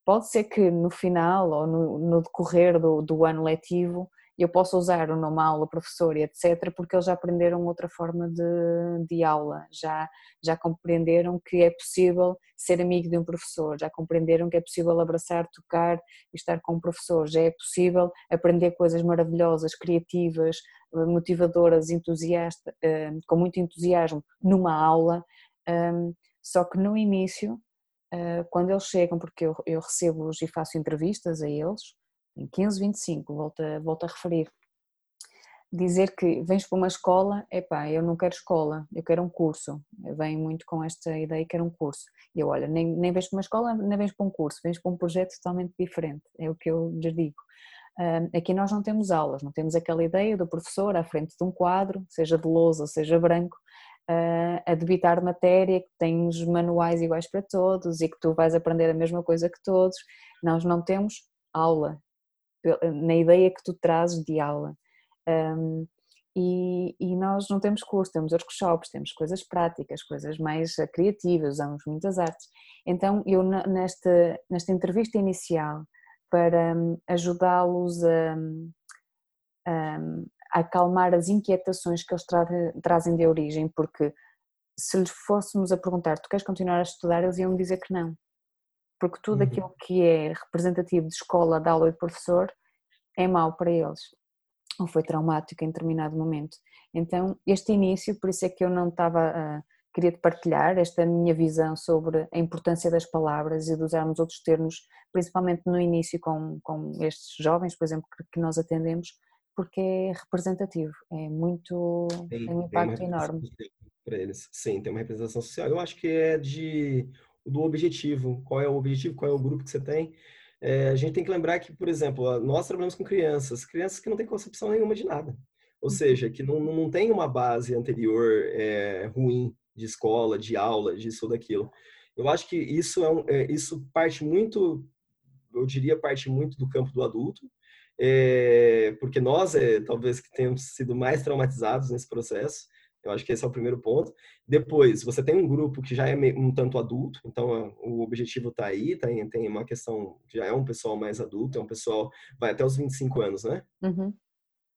pode ser que no final ou no, no decorrer do, do ano letivo eu posso usar o nome aula, professor e etc, porque eles já aprenderam outra forma de, de aula, já, já compreenderam que é possível ser amigo de um professor, já compreenderam que é possível abraçar, tocar e estar com um professor, já é possível aprender coisas maravilhosas, criativas, motivadoras, entusiasta, eh, com muito entusiasmo numa aula, ehm, só que no início, eh, quando eles chegam, porque eu, eu recebo-os e faço entrevistas a eles, em 15, 25, volto a, volto a referir. Dizer que vens para uma escola, epá, eu não quero escola, eu quero um curso. Venho muito com esta ideia, quero um curso. E eu, olha, nem, nem vens para uma escola, nem vens para um curso, vens para um projeto totalmente diferente, é o que eu lhes digo. aqui nós não temos aulas, não temos aquela ideia do professor à frente de um quadro, seja de lousa, seja branco, a debitar matéria, que tens manuais iguais para todos e que tu vais aprender a mesma coisa que todos. Nós não temos aula, na ideia que tu trazes de aula. Um, e, e, nós não temos curso, temos workshops, temos coisas práticas, coisas mais eh, criativas, usamos muitas artes. Então, eu nesta, nesta entrevista inicial, para hum, ajudá-los a, a, a acalmar as inquietações que eles tra trazem de origem, porque se lhes fôssemos a perguntar, tu queres continuar a estudar, eles iam dizer que não. Porque tudo uhum. aquilo que é representativo de escola, de aula e de professor é mau para eles. Ou foi traumático em determinado momento. Então, este início, por isso é que eu não estava a. Queria te partilhar esta minha visão sobre a importância das palavras e de usarmos outros termos, principalmente no início com, com estes jovens, por exemplo, que, que nós atendemos, porque é representativo, é muito. Sim, tem um impacto tem enorme. Para eles. Sim, tem uma representação social. Eu acho que é de do objetivo. Qual é o objetivo? Qual é o grupo que você tem? É, a gente tem que lembrar que, por exemplo, nós trabalhamos com crianças, crianças que não têm concepção nenhuma de nada. Ou uhum. seja, que não, não tem uma base anterior é, ruim de escola, de aula, disso ou daquilo. Eu acho que isso, é, um, é isso parte muito, eu diria, parte muito do campo do adulto, é, porque nós, é, talvez, que tenhamos sido mais traumatizados nesse processo. Eu acho que esse é o primeiro ponto. Depois, você tem um grupo que já é um tanto adulto, então o objetivo está aí, tem, tem uma questão, já é um pessoal mais adulto, é um pessoal, vai até os 25 anos, né? Uhum.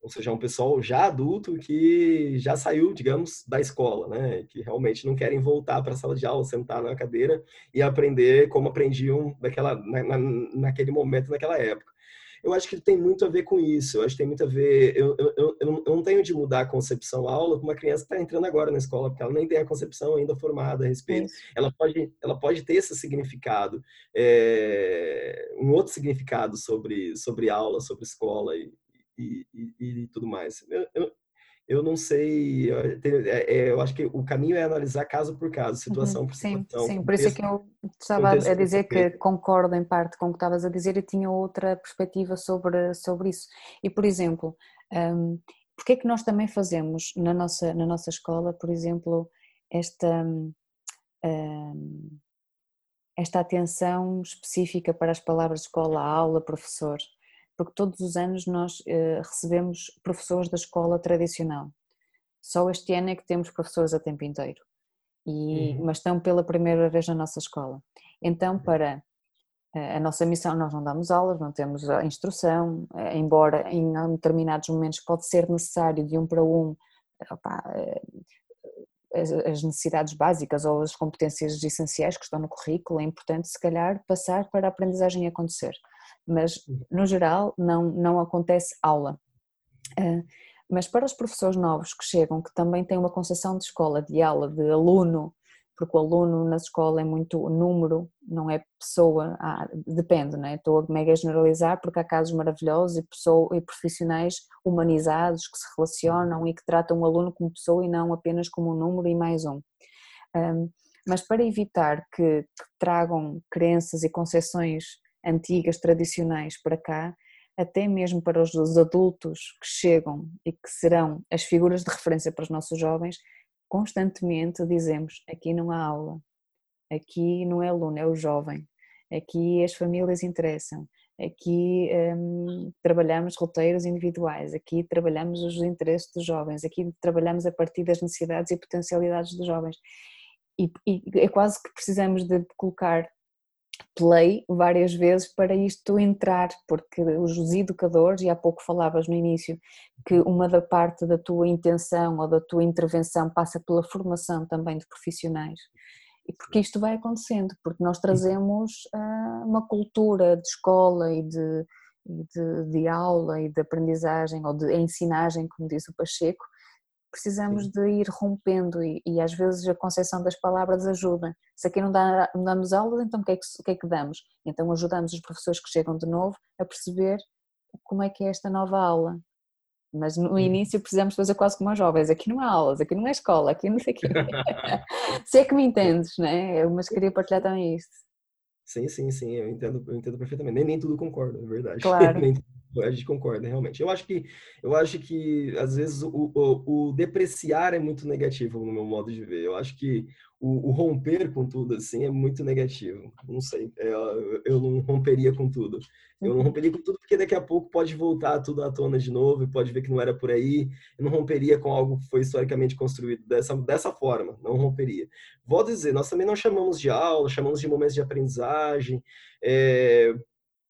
Ou seja, é um pessoal já adulto que já saiu, digamos, da escola, né? Que realmente não querem voltar para a sala de aula, sentar na cadeira e aprender como aprendiam daquela, na, na, naquele momento, naquela época eu acho que tem muito a ver com isso. Eu acho que tem muito a ver. Eu, eu, eu, não tenho de mudar a concepção aula com uma criança que está entrando agora na escola, porque ela nem tem a concepção ainda formada a respeito. Ela pode, ela pode ter esse significado, é, um outro significado sobre, sobre aula, sobre escola e, e, e, e tudo mais. Eu, eu, não sei, é, é, eu acho que o caminho é analisar caso por caso, situação uhum, por sim, situação. Sim, por isso é que eu estava a dizer que concordo em parte com o que estavas a dizer e tinha outra perspectiva sobre, sobre isso. E, por exemplo, um, porque é que nós também fazemos na nossa, na nossa escola, por exemplo, esta, um, esta atenção específica para as palavras escola, aula, professor? Porque todos os anos nós uh, recebemos professores da escola tradicional. Só este ano é que temos professores a tempo inteiro, e, uhum. mas estão pela primeira vez na nossa escola. Então, uhum. para uh, a nossa missão, nós não damos aulas, não temos a instrução, uh, embora em determinados momentos pode ser necessário de um para um opa, as necessidades básicas ou as competências essenciais que estão no currículo, é importante se calhar passar para a aprendizagem acontecer mas uhum. no geral não, não acontece aula. Uh, mas para os professores novos que chegam, que também têm uma concepção de escola, de aula, de aluno, porque o aluno na escola é muito número, não é pessoa, ah, depende, não é? Estou a mega generalizar porque há casos maravilhosos e, pessoa, e profissionais humanizados que se relacionam e que tratam o aluno como pessoa e não apenas como um número e mais um. um mas para evitar que, que tragam crenças e concepções antigas, tradicionais para cá, até mesmo para os adultos que chegam e que serão as figuras de referência para os nossos jovens, constantemente dizemos: aqui não há aula, aqui não é aluno, é o jovem, aqui as famílias interessam, aqui hum, trabalhamos roteiros individuais, aqui trabalhamos os interesses dos jovens, aqui trabalhamos a partir das necessidades e potencialidades dos jovens. E, e é quase que precisamos de colocar play várias vezes para isto entrar, porque os educadores, e há pouco falavas no início, que uma da parte da tua intenção ou da tua intervenção passa pela formação também de profissionais. E porque isto vai acontecendo, porque nós trazemos uh, uma cultura de escola e de, de, de, aula e de aprendizagem ou de ensinagem, como diz o Pacheco, precisamos Sim. de ir rompendo e, e, às vezes a concepção das palavras ajuda. Se aqui não, dá, não damos aulas, então o que, é que, que é que damos? Então ajudamos os professores que chegam de novo a perceber como é que é esta nova aula. Mas no início precisamos fazer quase como as jovens, aqui não há aulas, aqui não é escola, aqui não sei o quê. Se é que me entendes, né? Mas queria partilhar também isto. Sim, sim, sim, eu entendo, eu entendo perfeitamente. Nem, nem tudo concordo, é verdade. Claro. nem, a gente concorda, realmente. Eu acho que, eu acho que às vezes, o, o, o, depreciar é muito negativo no meu modo de ver. Eu acho que o, o romper com tudo, assim, é muito negativo. Não sei, é, eu não romperia com tudo. Eu não romperia com tudo porque daqui a pouco pode voltar tudo à tona de novo e pode ver que não era por aí. Eu não romperia com algo que foi historicamente construído dessa, dessa forma, não romperia. Vou dizer, nós também não chamamos de aula, chamamos de momentos de aprendizagem, é,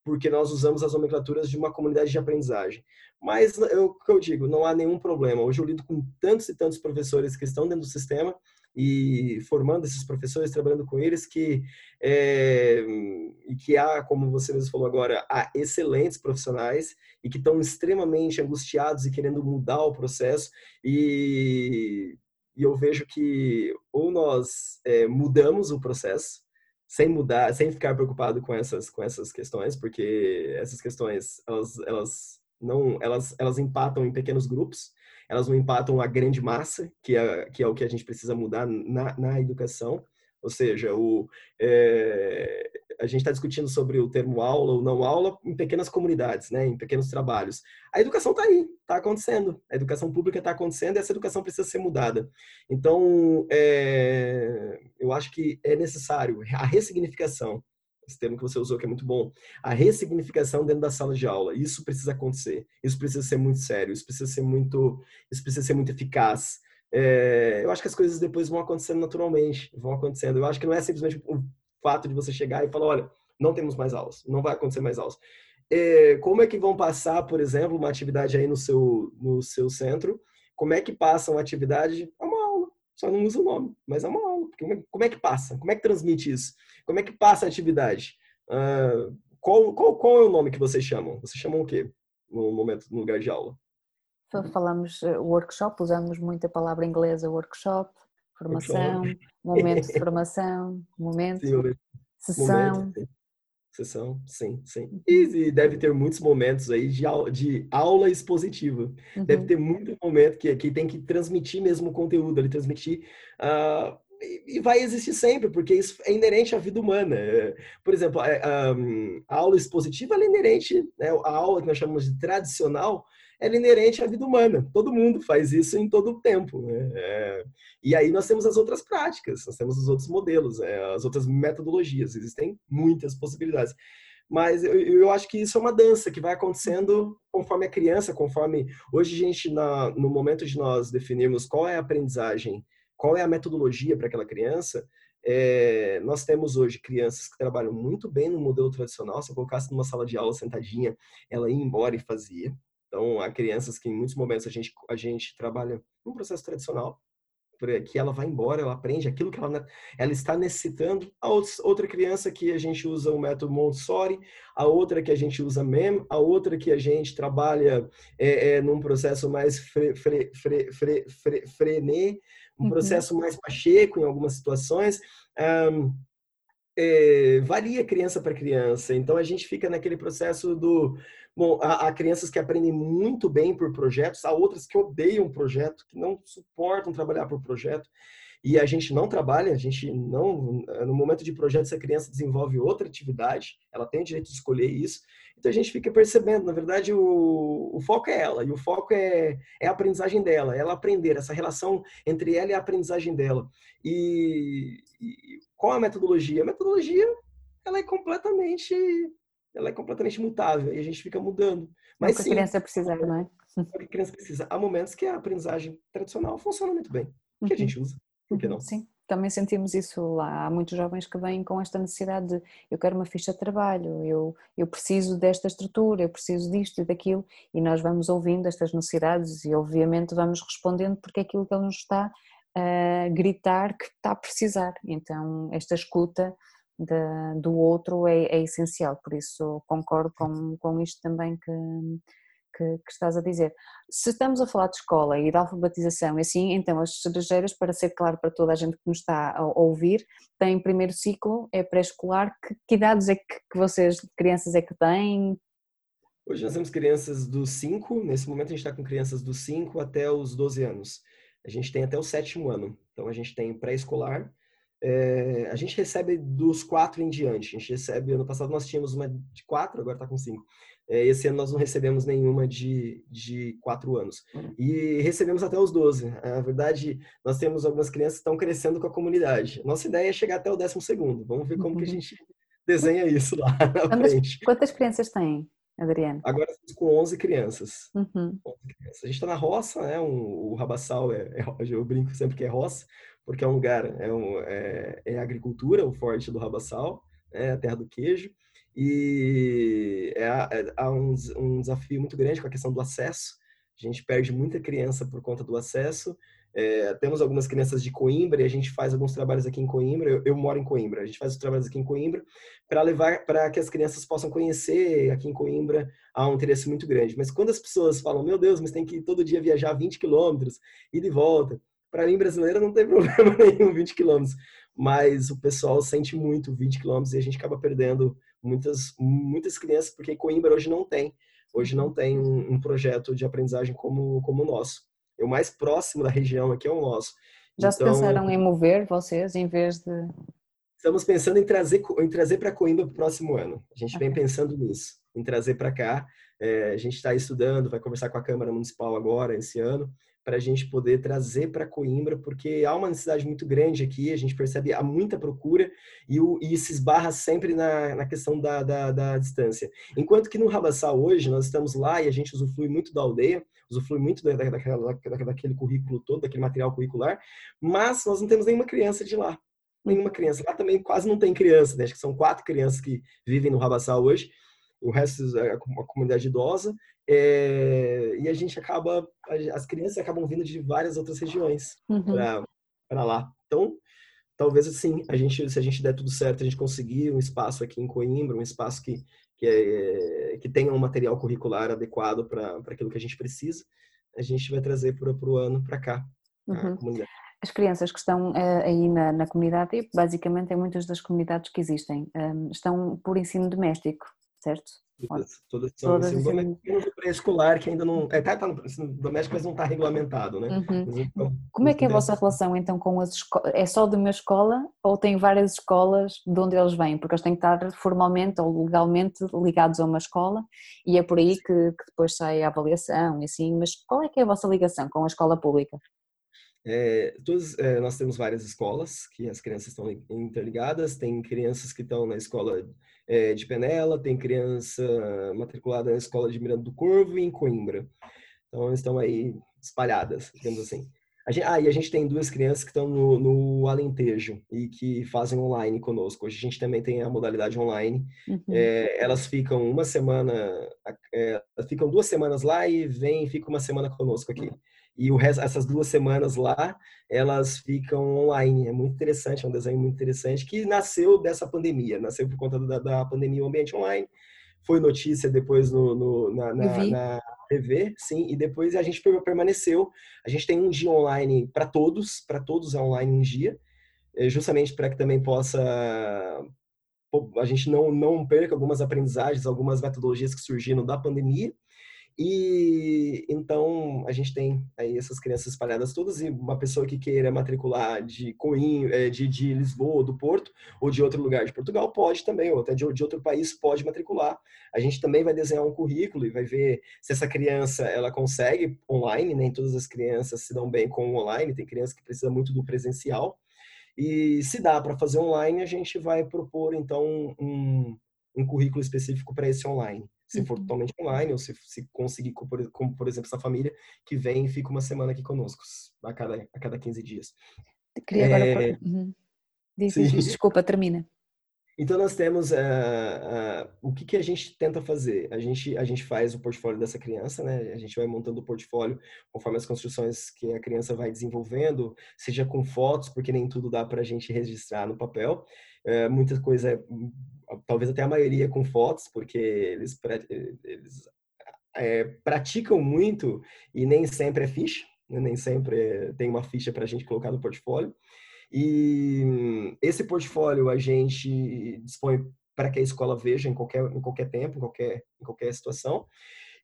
porque nós usamos as nomenclaturas de uma comunidade de aprendizagem. Mas eu, o que eu digo, não há nenhum problema. Hoje eu lido com tantos e tantos professores que estão dentro do sistema e formando esses professores, trabalhando com eles, que, é, e que há, como você mesmo falou agora, há excelentes profissionais e que estão extremamente angustiados e querendo mudar o processo. E, e eu vejo que ou nós é, mudamos o processo, sem mudar, sem ficar preocupado com essas com essas questões, porque essas questões elas, elas não elas elas empatam em pequenos grupos elas não empatam a grande massa, que é, que é o que a gente precisa mudar na, na educação. Ou seja, o, é, a gente está discutindo sobre o termo aula ou não aula em pequenas comunidades, né, em pequenos trabalhos. A educação está aí, está acontecendo. A educação pública está acontecendo e essa educação precisa ser mudada. Então, é, eu acho que é necessário a ressignificação esse termo que você usou que é muito bom, a ressignificação dentro da sala de aula. Isso precisa acontecer. Isso precisa ser muito sério. Isso precisa ser muito, isso precisa ser muito eficaz. É, eu acho que as coisas depois vão acontecendo naturalmente, vão acontecendo. Eu acho que não é simplesmente o fato de você chegar e falar, olha, não temos mais aulas, não vai acontecer mais aulas. É, como é que vão passar, por exemplo, uma atividade aí no seu no seu centro? Como é que passa uma atividade? É uma aula, só não usa o nome, mas é uma aula. Como é que passa? Como é que transmite isso? Como é que passa a atividade? Uh, qual, qual, qual é o nome que vocês chamam? Vocês chamam o quê no momento, no lugar de aula? Falamos uh, workshop, usamos muito a palavra inglesa workshop, formação, workshop. momento de formação, momento, sim, sessão. Momento, Sessão, sim, sim. Uhum. E, deve ter muitos momentos aí de, aula, de aula expositiva. Uhum. Deve ter muito momento que, que tem que transmitir mesmo o conteúdo, ele transmitir uh, e vai existir sempre, porque isso é inerente à vida humana. Por exemplo, a, a, aula expositiva é inerente, né, a aula que nós chamamos de tradicional, é inerente à vida humana. Todo mundo faz isso em todo o tempo. Né? É, e aí nós temos as outras práticas, nós temos os outros modelos, é, as outras metodologias. Existem muitas possibilidades. Mas eu, eu, acho que isso é uma dança que vai acontecendo conforme a criança, conforme hoje gente na, no momento de nós definirmos qual é a aprendizagem qual é a metodologia para aquela criança, é, nós temos hoje crianças que trabalham muito bem no modelo tradicional. Se eu colocasse numa sala de aula sentadinha, ela ia embora e fazia. Então, há crianças que em muitos momentos a gente, a gente trabalha num processo tradicional, que ela vai embora, ela aprende aquilo que ela, ela está necessitando. A outra criança que a gente usa o método Montessori, a outra que a gente usa MEM, a outra que a gente trabalha é, é, num processo mais fre, fre, fre, fre, fre, frenê, um uhum. processo mais pacheco em algumas situações. Um, é, varia criança para criança, então a gente fica naquele processo do. Bom, há, há, crianças que aprendem muito bem por projetos, há outras que odeiam projeto, que não suportam trabalhar por projeto e a gente não trabalha, a gente não, no momento de projeto, essa criança desenvolve outra atividade, ela tem o direito de escolher isso, então a gente fica percebendo, na verdade, o, o foco é ela, e o foco é, é a aprendizagem dela, ela aprender, essa relação entre ela e a aprendizagem dela. E, e qual a metodologia? A metodologia, ela é completamente, ela é completamente mutável, e a gente fica mudando. Mas sim, a criança precisa, não é? O que a criança precisa. Há momentos que a aprendizagem tradicional funciona muito bem, que a uhum. gente usa. Por que não? Sim, também sentimos isso lá. Há muitos jovens que vêm com esta necessidade de eu quero uma ficha de trabalho, eu, eu preciso desta estrutura, eu preciso disto e daquilo, e nós vamos ouvindo estas necessidades e obviamente vamos respondendo porque é aquilo que ele nos está a gritar que está a precisar. Então, esta escuta do outro é, é, essencial, por isso concordo com, com isto também que, que, que, estás a dizer. Se estamos a falar de escola e de alfabetização, assim, então as cerejeiras, para ser claro para toda a gente que nos está a ouvir, têm primeiro ciclo, é pré-escolar, que, que, idades é que, que vocês, crianças é que têm? Hoje nós temos crianças dos 5, nesse momento a gente está com crianças dos 5 até os 12 anos. A gente tem até o sétimo ano, então a gente tem pré-escolar, é, a gente recebe dos quatro em diante. A gente recebe, ano passado nós tínhamos uma de quatro, agora está com cinco. É, esse ano nós não recebemos nenhuma de, de quatro anos. Uhum. E recebemos até os 12. Na verdade, nós temos algumas crianças que estão crescendo com a comunidade. Nossa ideia é chegar até o décimo segundo. Vamos ver como que a uhum. gente desenha isso lá na quantas, frente. Quantas crianças tem, Adriano? Agora estamos com 11 crianças. Uhum. 11 crianças. A gente está na roça, né? Um, o Rabassal, é, é, eu brinco sempre que é roça, porque é um lugar, é, um, é, é agricultura, o forte do Rabassal, é a terra do queijo. E é, é, há um, um desafio muito grande com a questão do acesso. A gente perde muita criança por conta do acesso. É, temos algumas crianças de Coimbra e a gente faz alguns trabalhos aqui em Coimbra. Eu, eu moro em Coimbra. A gente faz os trabalhos aqui em Coimbra para levar para que as crianças possam conhecer. Aqui em Coimbra há um interesse muito grande. Mas quando as pessoas falam, meu Deus, mas tem que todo dia viajar 20 quilômetros, ir de volta. Para mim, brasileira, não tem problema nenhum 20 quilômetros. Mas o pessoal sente muito 20 quilômetros e a gente acaba perdendo muitas, muitas crianças, porque Coimbra hoje não tem. Hoje não tem um, um projeto de aprendizagem como, como o nosso. É o mais próximo da região aqui é o nosso. Já então, se pensaram em mover vocês em vez de. Estamos pensando em trazer, em trazer para Coimbra para o próximo ano. A gente okay. vem pensando nisso, em trazer para cá. É, a gente está estudando, vai conversar com a Câmara Municipal agora, esse ano, para a gente poder trazer para Coimbra, porque há uma necessidade muito grande aqui, a gente percebe há muita procura e, o, e se esbarra sempre na, na questão da, da, da, distância. Enquanto que no Rabassá hoje, nós estamos lá e a gente usufrui muito da aldeia, usufrui muito da, daquela, daquele currículo todo, daquele material curricular, mas nós não temos nenhuma criança de lá. Nenhuma criança. Lá também quase não tem criança, né? acho que são quatro crianças que vivem no Rabassá hoje, o resto é uma comunidade idosa, é, e a gente acaba, as crianças acabam vindo de várias outras regiões uhum. para lá. Então, talvez assim, a gente, se a gente der tudo certo, a gente conseguir um espaço aqui em Coimbra, um espaço que, que, é, que tenha um material curricular adequado para aquilo que a gente precisa, a gente vai trazer para o ano para cá, uhum. comunidade. As crianças que estão uh, aí na, na, comunidade, e basicamente em muitas das comunidades que existem, um, estão por ensino doméstico, certo? Todas, todas são todas ensino doméstico pré-escolar, que ainda não. É, tá, tá no ensino doméstico, mas não está regulamentado, né? Uhum. Mas, então, Como é que é a vossa relação então com as escolas? É só de uma escola ou tem várias escolas de onde eles vêm? Porque eles têm que estar formalmente ou legalmente ligados a uma escola e é por aí que, que depois sai a avaliação e assim. Mas qual é que é a vossa ligação com a escola pública? É, todos, é, nós temos várias escolas que as crianças estão interligadas. Tem crianças que estão na escola é, de Penela, tem criança matriculada na escola de Miranda do Corvo e em Coimbra. Então, estão aí espalhadas, digamos assim. A gente, ah, e a gente tem duas crianças que estão no, no, Alentejo e que fazem online conosco. Hoje a gente também tem a modalidade online. Uhum. É, elas ficam uma semana, é, ficam duas semanas lá e vêm ficam uma semana conosco aqui e o resto, essas duas semanas lá, elas ficam online. É muito interessante, é um desenho muito interessante que nasceu dessa pandemia, nasceu por conta da, da pandemia, o ambiente online. Foi notícia depois no, no na, na, na, TV, sim, e depois a gente permaneceu. A gente tem um dia online para todos, para todos é online um dia, é justamente para que também possa a gente não, não perca algumas aprendizagens, algumas metodologias que surgiram da pandemia e então a gente tem aí essas crianças espalhadas todas e uma pessoa que queira matricular de Coimbra, eh, de, de Lisboa, do Porto ou de outro lugar de Portugal pode também, ou até de, de outro país pode matricular. A gente também vai desenhar um currículo e vai ver se essa criança ela consegue online, nem todas as crianças se dão bem com o online, tem criança que precisa muito do presencial. E se dá para fazer online, a gente vai propor então um, um currículo específico para esse online se for uhum. totalmente online, ou se, se conseguir, como, por exemplo essa família que vem e fica uma semana aqui conosco, a cada, a cada 15 dias. Queria agora... É... Uhum. Diz, desculpa, termina. Então nós temos uh, uh, o que, que a gente tenta fazer. A gente a gente faz o portfólio dessa criança, né? A gente vai montando o portfólio conforme as construções que a criança vai desenvolvendo, seja com fotos, porque nem tudo dá para a gente registrar no papel. Uh, muita coisa é talvez até a maioria com fotos, porque eles, eles é, praticam muito e nem sempre é ficha, né? nem sempre tem uma ficha para a gente colocar no portfólio. E esse portfólio a gente dispõe para que a escola veja em qualquer, em qualquer tempo, em qualquer, em qualquer situação.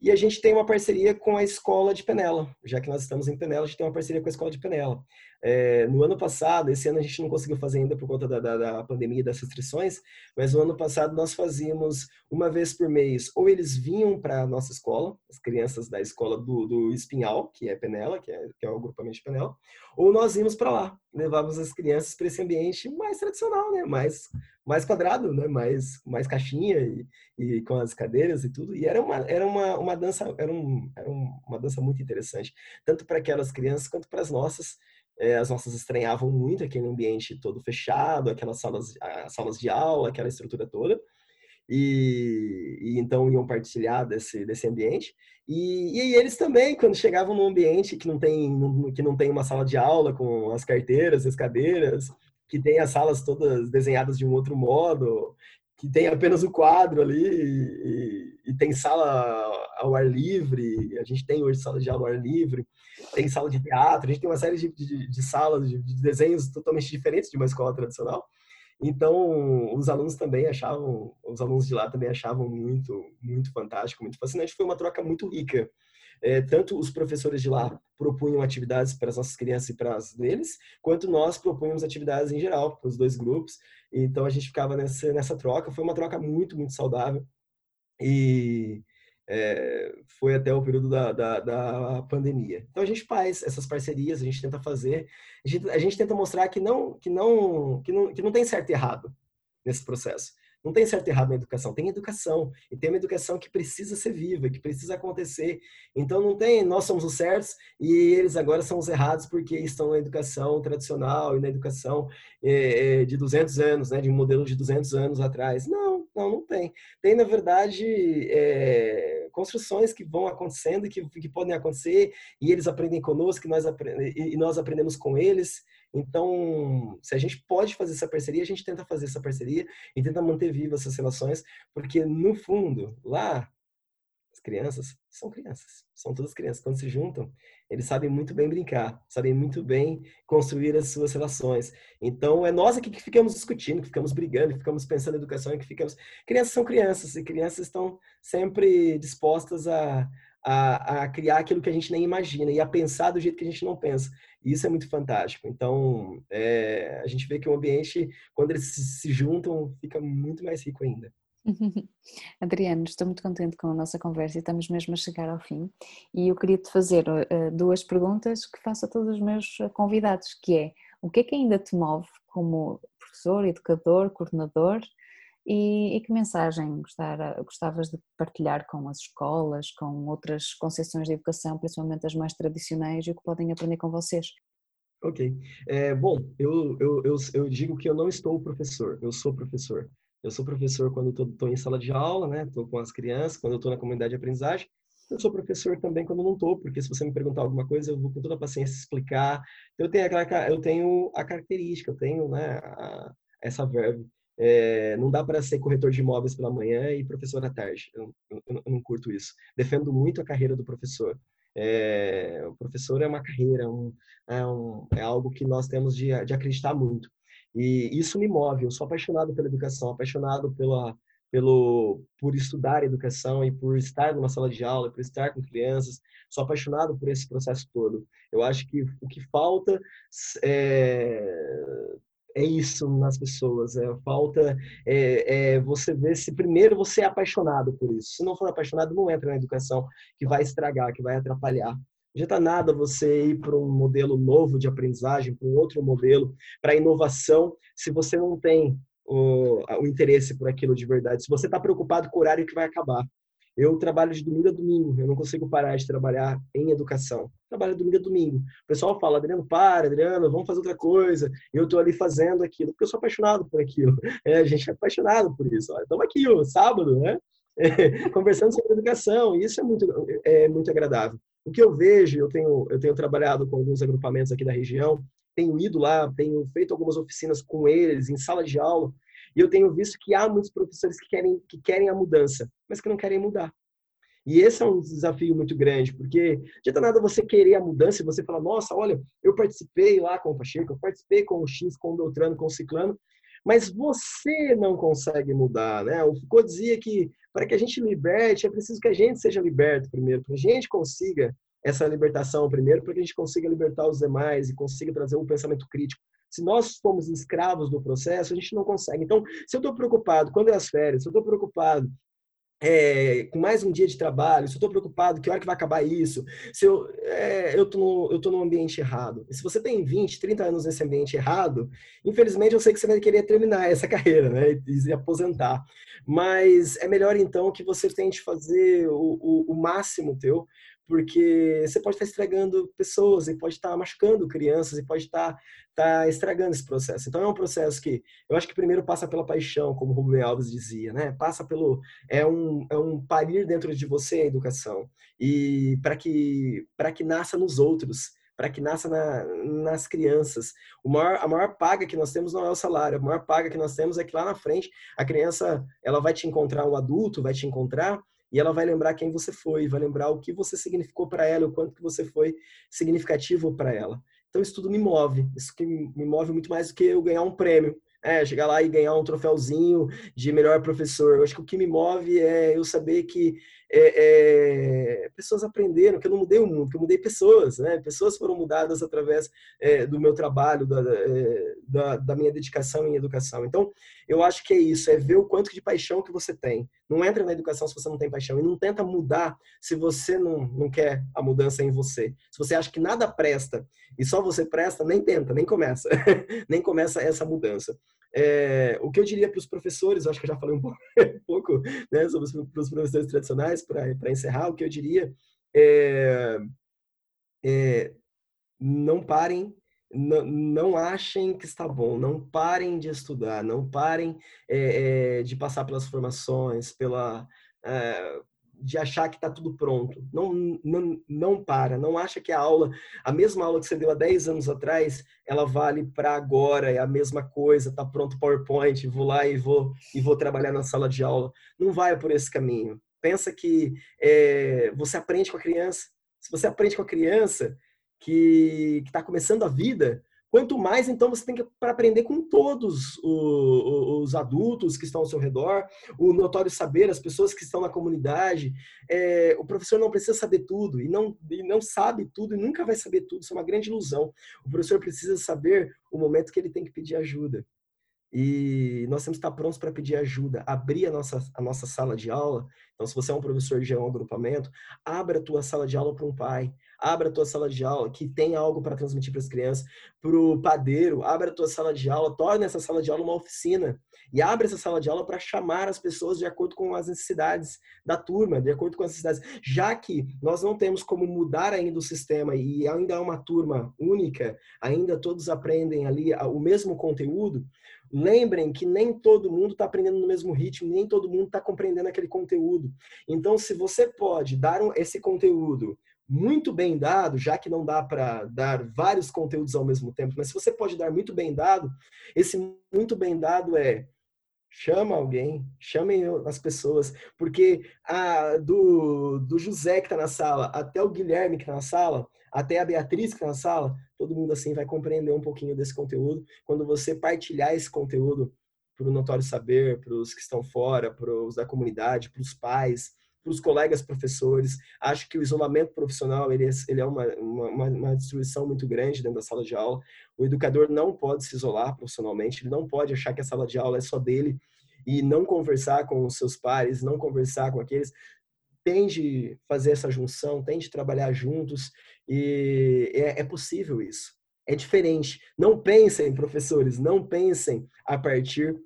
E a gente tem uma parceria com a Escola de Penela. Já que nós estamos em Penela, a gente tem uma parceria com a Escola de Penela. É, no ano passado, esse ano a gente não conseguiu fazer ainda por conta da, da, da pandemia e das restrições, mas no ano passado nós fazíamos uma vez por mês, ou eles vinham para a nossa escola, as crianças da escola do, do Espinhal, que é Penela, que é, que é o agrupamento de Penela, ou nós íamos para lá, levávamos as crianças para esse ambiente mais tradicional, né? mais mais quadrado, né? Mais, mais caixinha e, e com as cadeiras e tudo. E era uma, era uma, uma dança, era, um, era uma dança muito interessante, tanto para aquelas crianças quanto para as nossas. É, as nossas estranhavam muito aquele ambiente todo fechado, aquelas salas, as salas de aula, aquela estrutura toda. e, e então iam partilhar desse, desse ambiente. E, e eles também, quando chegavam num ambiente que não, tem, que não tem uma sala de aula com as carteiras, as cadeiras, que tem as salas todas desenhadas de um outro modo, que tem apenas o quadro ali e, e, tem sala ao ar livre. A gente tem hoje sala de aula ao ar livre, tem sala de teatro, a gente tem uma série de, de, de salas de, de, desenhos totalmente diferentes de uma escola tradicional. Então, os alunos também achavam, os alunos de lá também achavam muito, muito fantástico, muito fascinante. Foi uma troca muito rica. É, tanto os professores de lá propunham atividades para as nossas crianças e para as deles, quanto nós propunhamos atividades em geral para os dois grupos. Então a gente ficava nessa, nessa troca. Foi uma troca muito, muito saudável. E é, foi até o período da, da, da, pandemia. Então a gente faz essas parcerias, a gente tenta fazer, a gente, a gente tenta mostrar que não, que não, que não, que não tem certo e errado nesse processo. Não tem certo e errado na educação, tem educação. E tem uma educação que precisa ser viva, que precisa acontecer. Então não tem, nós somos os certos e eles agora são os errados porque estão na educação tradicional e na educação é, de 200 anos, né, de um modelo de 200 anos atrás. Não, não, não tem. Tem, na verdade, é, construções que vão acontecendo que, que podem acontecer e eles aprendem conosco e nós, e nós aprendemos com eles. Então, se a gente pode fazer essa parceria, a gente tenta fazer essa parceria e tenta manter vivas essas relações, porque no fundo, lá, as crianças são crianças, são todas crianças. Quando se juntam, eles sabem muito bem brincar, sabem muito bem construir as suas relações. Então, é nós aqui que ficamos discutindo, que ficamos brigando, que ficamos pensando em educação, que ficamos. Crianças são crianças e crianças estão sempre dispostas a, a, a, criar aquilo que a gente nem imagina e a pensar do jeito que a gente não pensa. E isso é muito fantástico. Então, é, a gente vê que o ambiente, quando eles se, juntam, fica muito mais rico ainda. Adriano, estou muito contente com a nossa conversa e estamos mesmo a chegar ao fim. E eu queria te fazer uh, duas perguntas que faço a todos os meus convidados, que é o que é que ainda te move como professor, educador, coordenador e, e que mensagem gostar, gostavas de partilhar com as escolas, com outras concepções de educação, principalmente as mais tradicionais, e o que podem aprender com vocês? Ok. É, bom, eu, eu, eu, eu, digo que eu não estou professor, eu sou professor. Eu sou professor quando estou em sala de aula, né? Estou com as crianças, quando estou na comunidade de aprendizagem. Eu sou professor também quando não estou, porque se você me perguntar alguma coisa, eu vou com toda a paciência explicar. Eu tenho, aquela, eu tenho a característica, eu tenho né, a, essa verve é, não dá para ser corretor de imóveis pela manhã e professor à tarde. Eu, eu, eu, não curto isso. Defendo muito a carreira do professor. É, o professor é uma carreira, um, é, um, é, algo que nós temos de, de, acreditar muito. E isso me move. Eu sou apaixonado pela educação, apaixonado pela, pelo, por estudar educação e por estar numa sala de aula, por estar com crianças. Sou apaixonado por esse processo todo. Eu acho que o que falta é é isso nas pessoas. É, falta é, é, você ver se primeiro você é apaixonado por isso. Se não for apaixonado, não entra na educação, que vai estragar, que vai atrapalhar. Não adianta nada você ir para um modelo novo de aprendizagem, para um outro modelo, para inovação, se você não tem o, o interesse por aquilo de verdade. Se você está preocupado com o horário que vai acabar. Eu trabalho de domingo a domingo, eu não consigo parar de trabalhar em educação. Trabalho de domingo a domingo. O pessoal fala, Adriano, para, Adriano, vamos fazer outra coisa. Eu estou ali fazendo aquilo, porque eu sou apaixonado por aquilo. É, a gente é apaixonado por isso. Estamos aqui, ó, sábado, né? É, conversando sobre educação, e isso é muito, é muito agradável. O que eu vejo, eu tenho, eu tenho trabalhado com alguns agrupamentos aqui da região, tenho ido lá, tenho feito algumas oficinas com eles, em sala de aula, e eu tenho visto que há muitos professores que querem, que querem a mudança, mas que não querem mudar. E esse é um desafio muito grande, porque adianta nada você querer a mudança e você falar, nossa, olha, eu participei lá com o Pacheco, eu participei com o X, com o Beltrano, com o Ciclano, mas você não consegue mudar, né? O Foucault dizia que para que a gente liberte, é preciso que a gente seja liberto primeiro, que a gente consiga essa libertação primeiro, para que a gente consiga libertar os demais e consiga trazer um pensamento crítico. Se nós somos escravos do processo, a gente não consegue. Então, se eu estou preocupado quando é as férias, se eu estou preocupado é, com mais um dia de trabalho, se eu estou preocupado, que hora que vai acabar isso, se eu é, eu tô num ambiente errado. E se você tem 20, 30 anos nesse ambiente errado, infelizmente eu sei que você vai querer terminar essa carreira, né, e se aposentar. Mas é melhor então que você tente fazer o, o, o máximo teu porque você pode estar estragando pessoas e pode estar machucando crianças e pode estar, estar estragando esse processo. Então é um processo que eu acho que primeiro passa pela paixão, como Rubem Alves dizia, né? Passa pelo é um é um parir dentro de você a educação e para que para que nasça nos outros para que nasça na, nas crianças. Maior, a maior paga que nós temos não é o salário, a maior paga que nós temos é que lá na frente a criança ela vai te encontrar, um adulto vai te encontrar e ela vai lembrar quem você foi, vai lembrar o que você significou para ela, o quanto que você foi significativo para ela. Então isso tudo me move, isso que me move muito mais do que eu ganhar um prêmio. É, chegar lá e ganhar um troféuzinho de melhor professor. Eu acho que o que me move é eu saber que é, é, pessoas aprenderam, que eu não mudei o mundo, que eu mudei pessoas, né? Pessoas foram mudadas através é, do meu trabalho, da, é, da, da, minha dedicação em educação. Então, eu acho que é isso, é ver o quanto de paixão que você tem. Não entra na educação se você não tem paixão e não tenta mudar se você não, não quer a mudança em você. Se você acha que nada presta e só você presta, nem tenta, nem começa, nem começa essa mudança. É, o que eu diria para os professores, acho que eu já falei um pouco, um pouco né, sobre os professores tradicionais, para encerrar, o que eu diria é, é não parem, não, não, achem que está bom, não parem de estudar, não parem é, é de passar pelas formações, pela, é, de achar que está tudo pronto. Não, não, não para, não acha que a aula, a mesma aula que você deu há 10 anos atrás, ela vale para agora, é a mesma coisa, está pronto o PowerPoint, vou lá e vou, e vou trabalhar na sala de aula. Não vai por esse caminho. Pensa que é, você aprende com a criança. Se você aprende com a criança que está começando a vida, Quanto mais, então, você tem que aprender com todos os adultos que estão ao seu redor, o notório saber, as pessoas que estão na comunidade. É, o professor não precisa saber tudo e não, e não sabe tudo e nunca vai saber tudo. Isso é uma grande ilusão. O professor precisa saber o momento que ele tem que pedir ajuda. E nós temos que estar prontos para pedir ajuda, abrir a nossa, a nossa sala de aula. Então, se você é um professor de um agrupamento, abra a tua sala de aula para um pai, abra a tua sala de aula que tem algo para transmitir para as crianças, para o padeiro, abra a tua sala de aula, torne essa sala de aula uma oficina e abra essa sala de aula para chamar as pessoas de acordo com as necessidades da turma, de acordo com as necessidades. Já que nós não temos como mudar ainda o sistema e ainda é uma turma única, ainda todos aprendem ali o mesmo conteúdo, Lembrem que nem todo mundo está aprendendo no mesmo ritmo, nem todo mundo está compreendendo aquele conteúdo. Então, se você pode dar esse conteúdo muito bem dado, já que não dá para dar vários conteúdos ao mesmo tempo, mas se você pode dar muito bem dado, esse muito bem dado é chama alguém, chamem as pessoas, porque a, do, do José que está na sala até o Guilherme que está na sala, até a Beatriz que está na sala, todo mundo assim vai compreender um pouquinho desse conteúdo. Quando você partilhar esse conteúdo para o notório saber, para os que estão fora, para os da comunidade, para os pais, para os colegas professores. Acho que o isolamento profissional ele é, ele é uma, uma, uma, destruição muito grande dentro da sala de aula. O educador não pode se isolar profissionalmente, ele não pode achar que a sala de aula é só dele e não conversar com os seus pares, não conversar com aqueles tem de fazer essa junção, tem de trabalhar juntos e é, é possível isso. É diferente. Não pensem, professores, não pensem a partir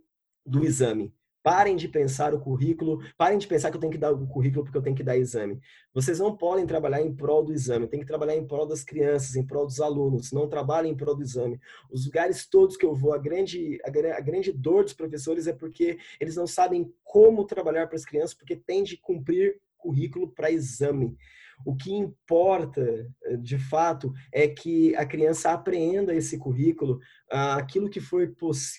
do exame. Parem de pensar o currículo, parem de pensar que eu tenho que dar o currículo porque eu tenho que dar exame. Vocês não podem trabalhar em prol do exame, tem que trabalhar em prol das crianças, em prol dos alunos, não trabalhem em prol do exame. Os lugares todos que eu vou, a grande, a, a grande dor dos professores é porque eles não sabem como trabalhar para as crianças, porque tem de cumprir currículo para exame. O que importa, eh, de fato, é que a criança apreenda esse currículo, aquilo que for,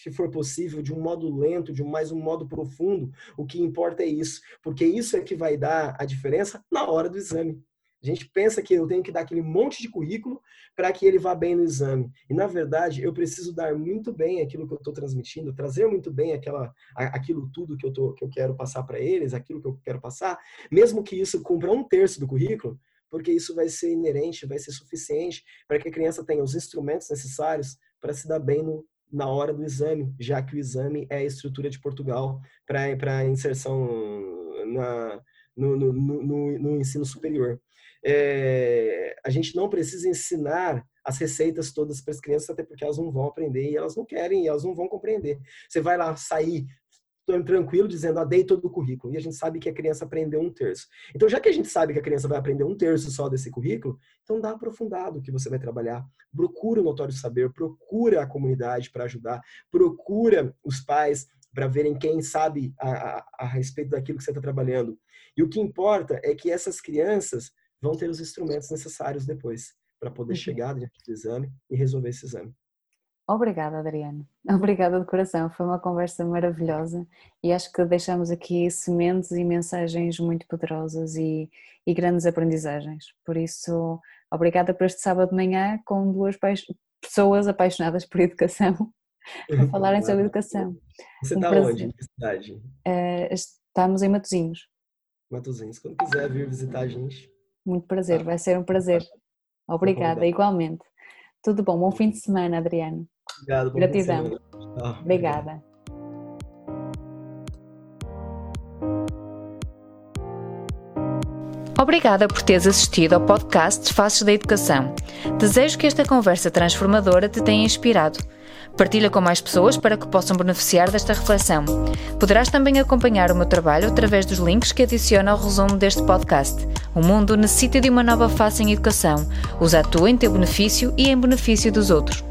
que for possível, de um modo lento, de mais um modo profundo. O que importa é isso, porque isso é que vai dar a diferença na hora do exame. A gente pensa que eu tenho que dar aquele monte de currículo para que ele vá bem no exame. E, na verdade, eu preciso dar muito bem aquilo que eu estou transmitindo, trazer muito bem aquela, aquilo tudo que eu, tô, que eu quero passar para eles, aquilo que eu quero passar, mesmo que isso cumpra um terço do currículo, porque isso vai ser inerente, vai ser suficiente para que a criança tenha os instrumentos necessários para se dar bem no, na hora do exame, já que o exame é a estrutura de Portugal para inserção na, no, no, no, no ensino superior é, a gente não precisa ensinar as receitas todas para as crianças, até porque elas não vão aprender e elas não querem e elas não vão compreender. Você vai lá sair tranquilo dizendo, ah, dei todo o currículo. E a gente sabe que a criança aprendeu um terço. Então, já que a gente sabe que a criança vai aprender um terço só desse currículo, então dá aprofundado que você vai trabalhar. Procura o notório saber, procura a comunidade para ajudar, procura os pais para verem quem sabe a, a, a respeito daquilo que você está trabalhando. E o que importa é que essas crianças vão ter os instrumentos necessários depois para poder uhum. chegar diante do exame e resolver esse exame. Obrigada, Adriana. Obrigada de coração. Foi uma conversa maravilhosa e acho que deixamos aqui sementes e mensagens muito poderosas e, e grandes aprendizagens. Por isso, obrigada por este sábado de manhã com duas pessoas apaixonadas por educação a falarem sobre educação. Você está um onde? Em que cidade? Uh, estamos em Matozinhos. Matozinhos. Quando quiser vir visitar a gente. Muito prazer, tá. vai ser um prazer. Obrigada, igualmente. Tudo bom, bom fim de semana, Adriano. Obrigado. Gratidão. Ah, Obrigada. Obrigada por teres assistido ao podcast Faces da Educação. Desejo que esta conversa transformadora te tenha inspirado. Partilha com mais pessoas para que possam beneficiar desta reflexão. Poderás também acompanhar o meu trabalho através dos links que adiciono ao resumo deste podcast. O mundo necessita de uma nova face em educação. Usa a tua em teu benefício e em benefício dos outros.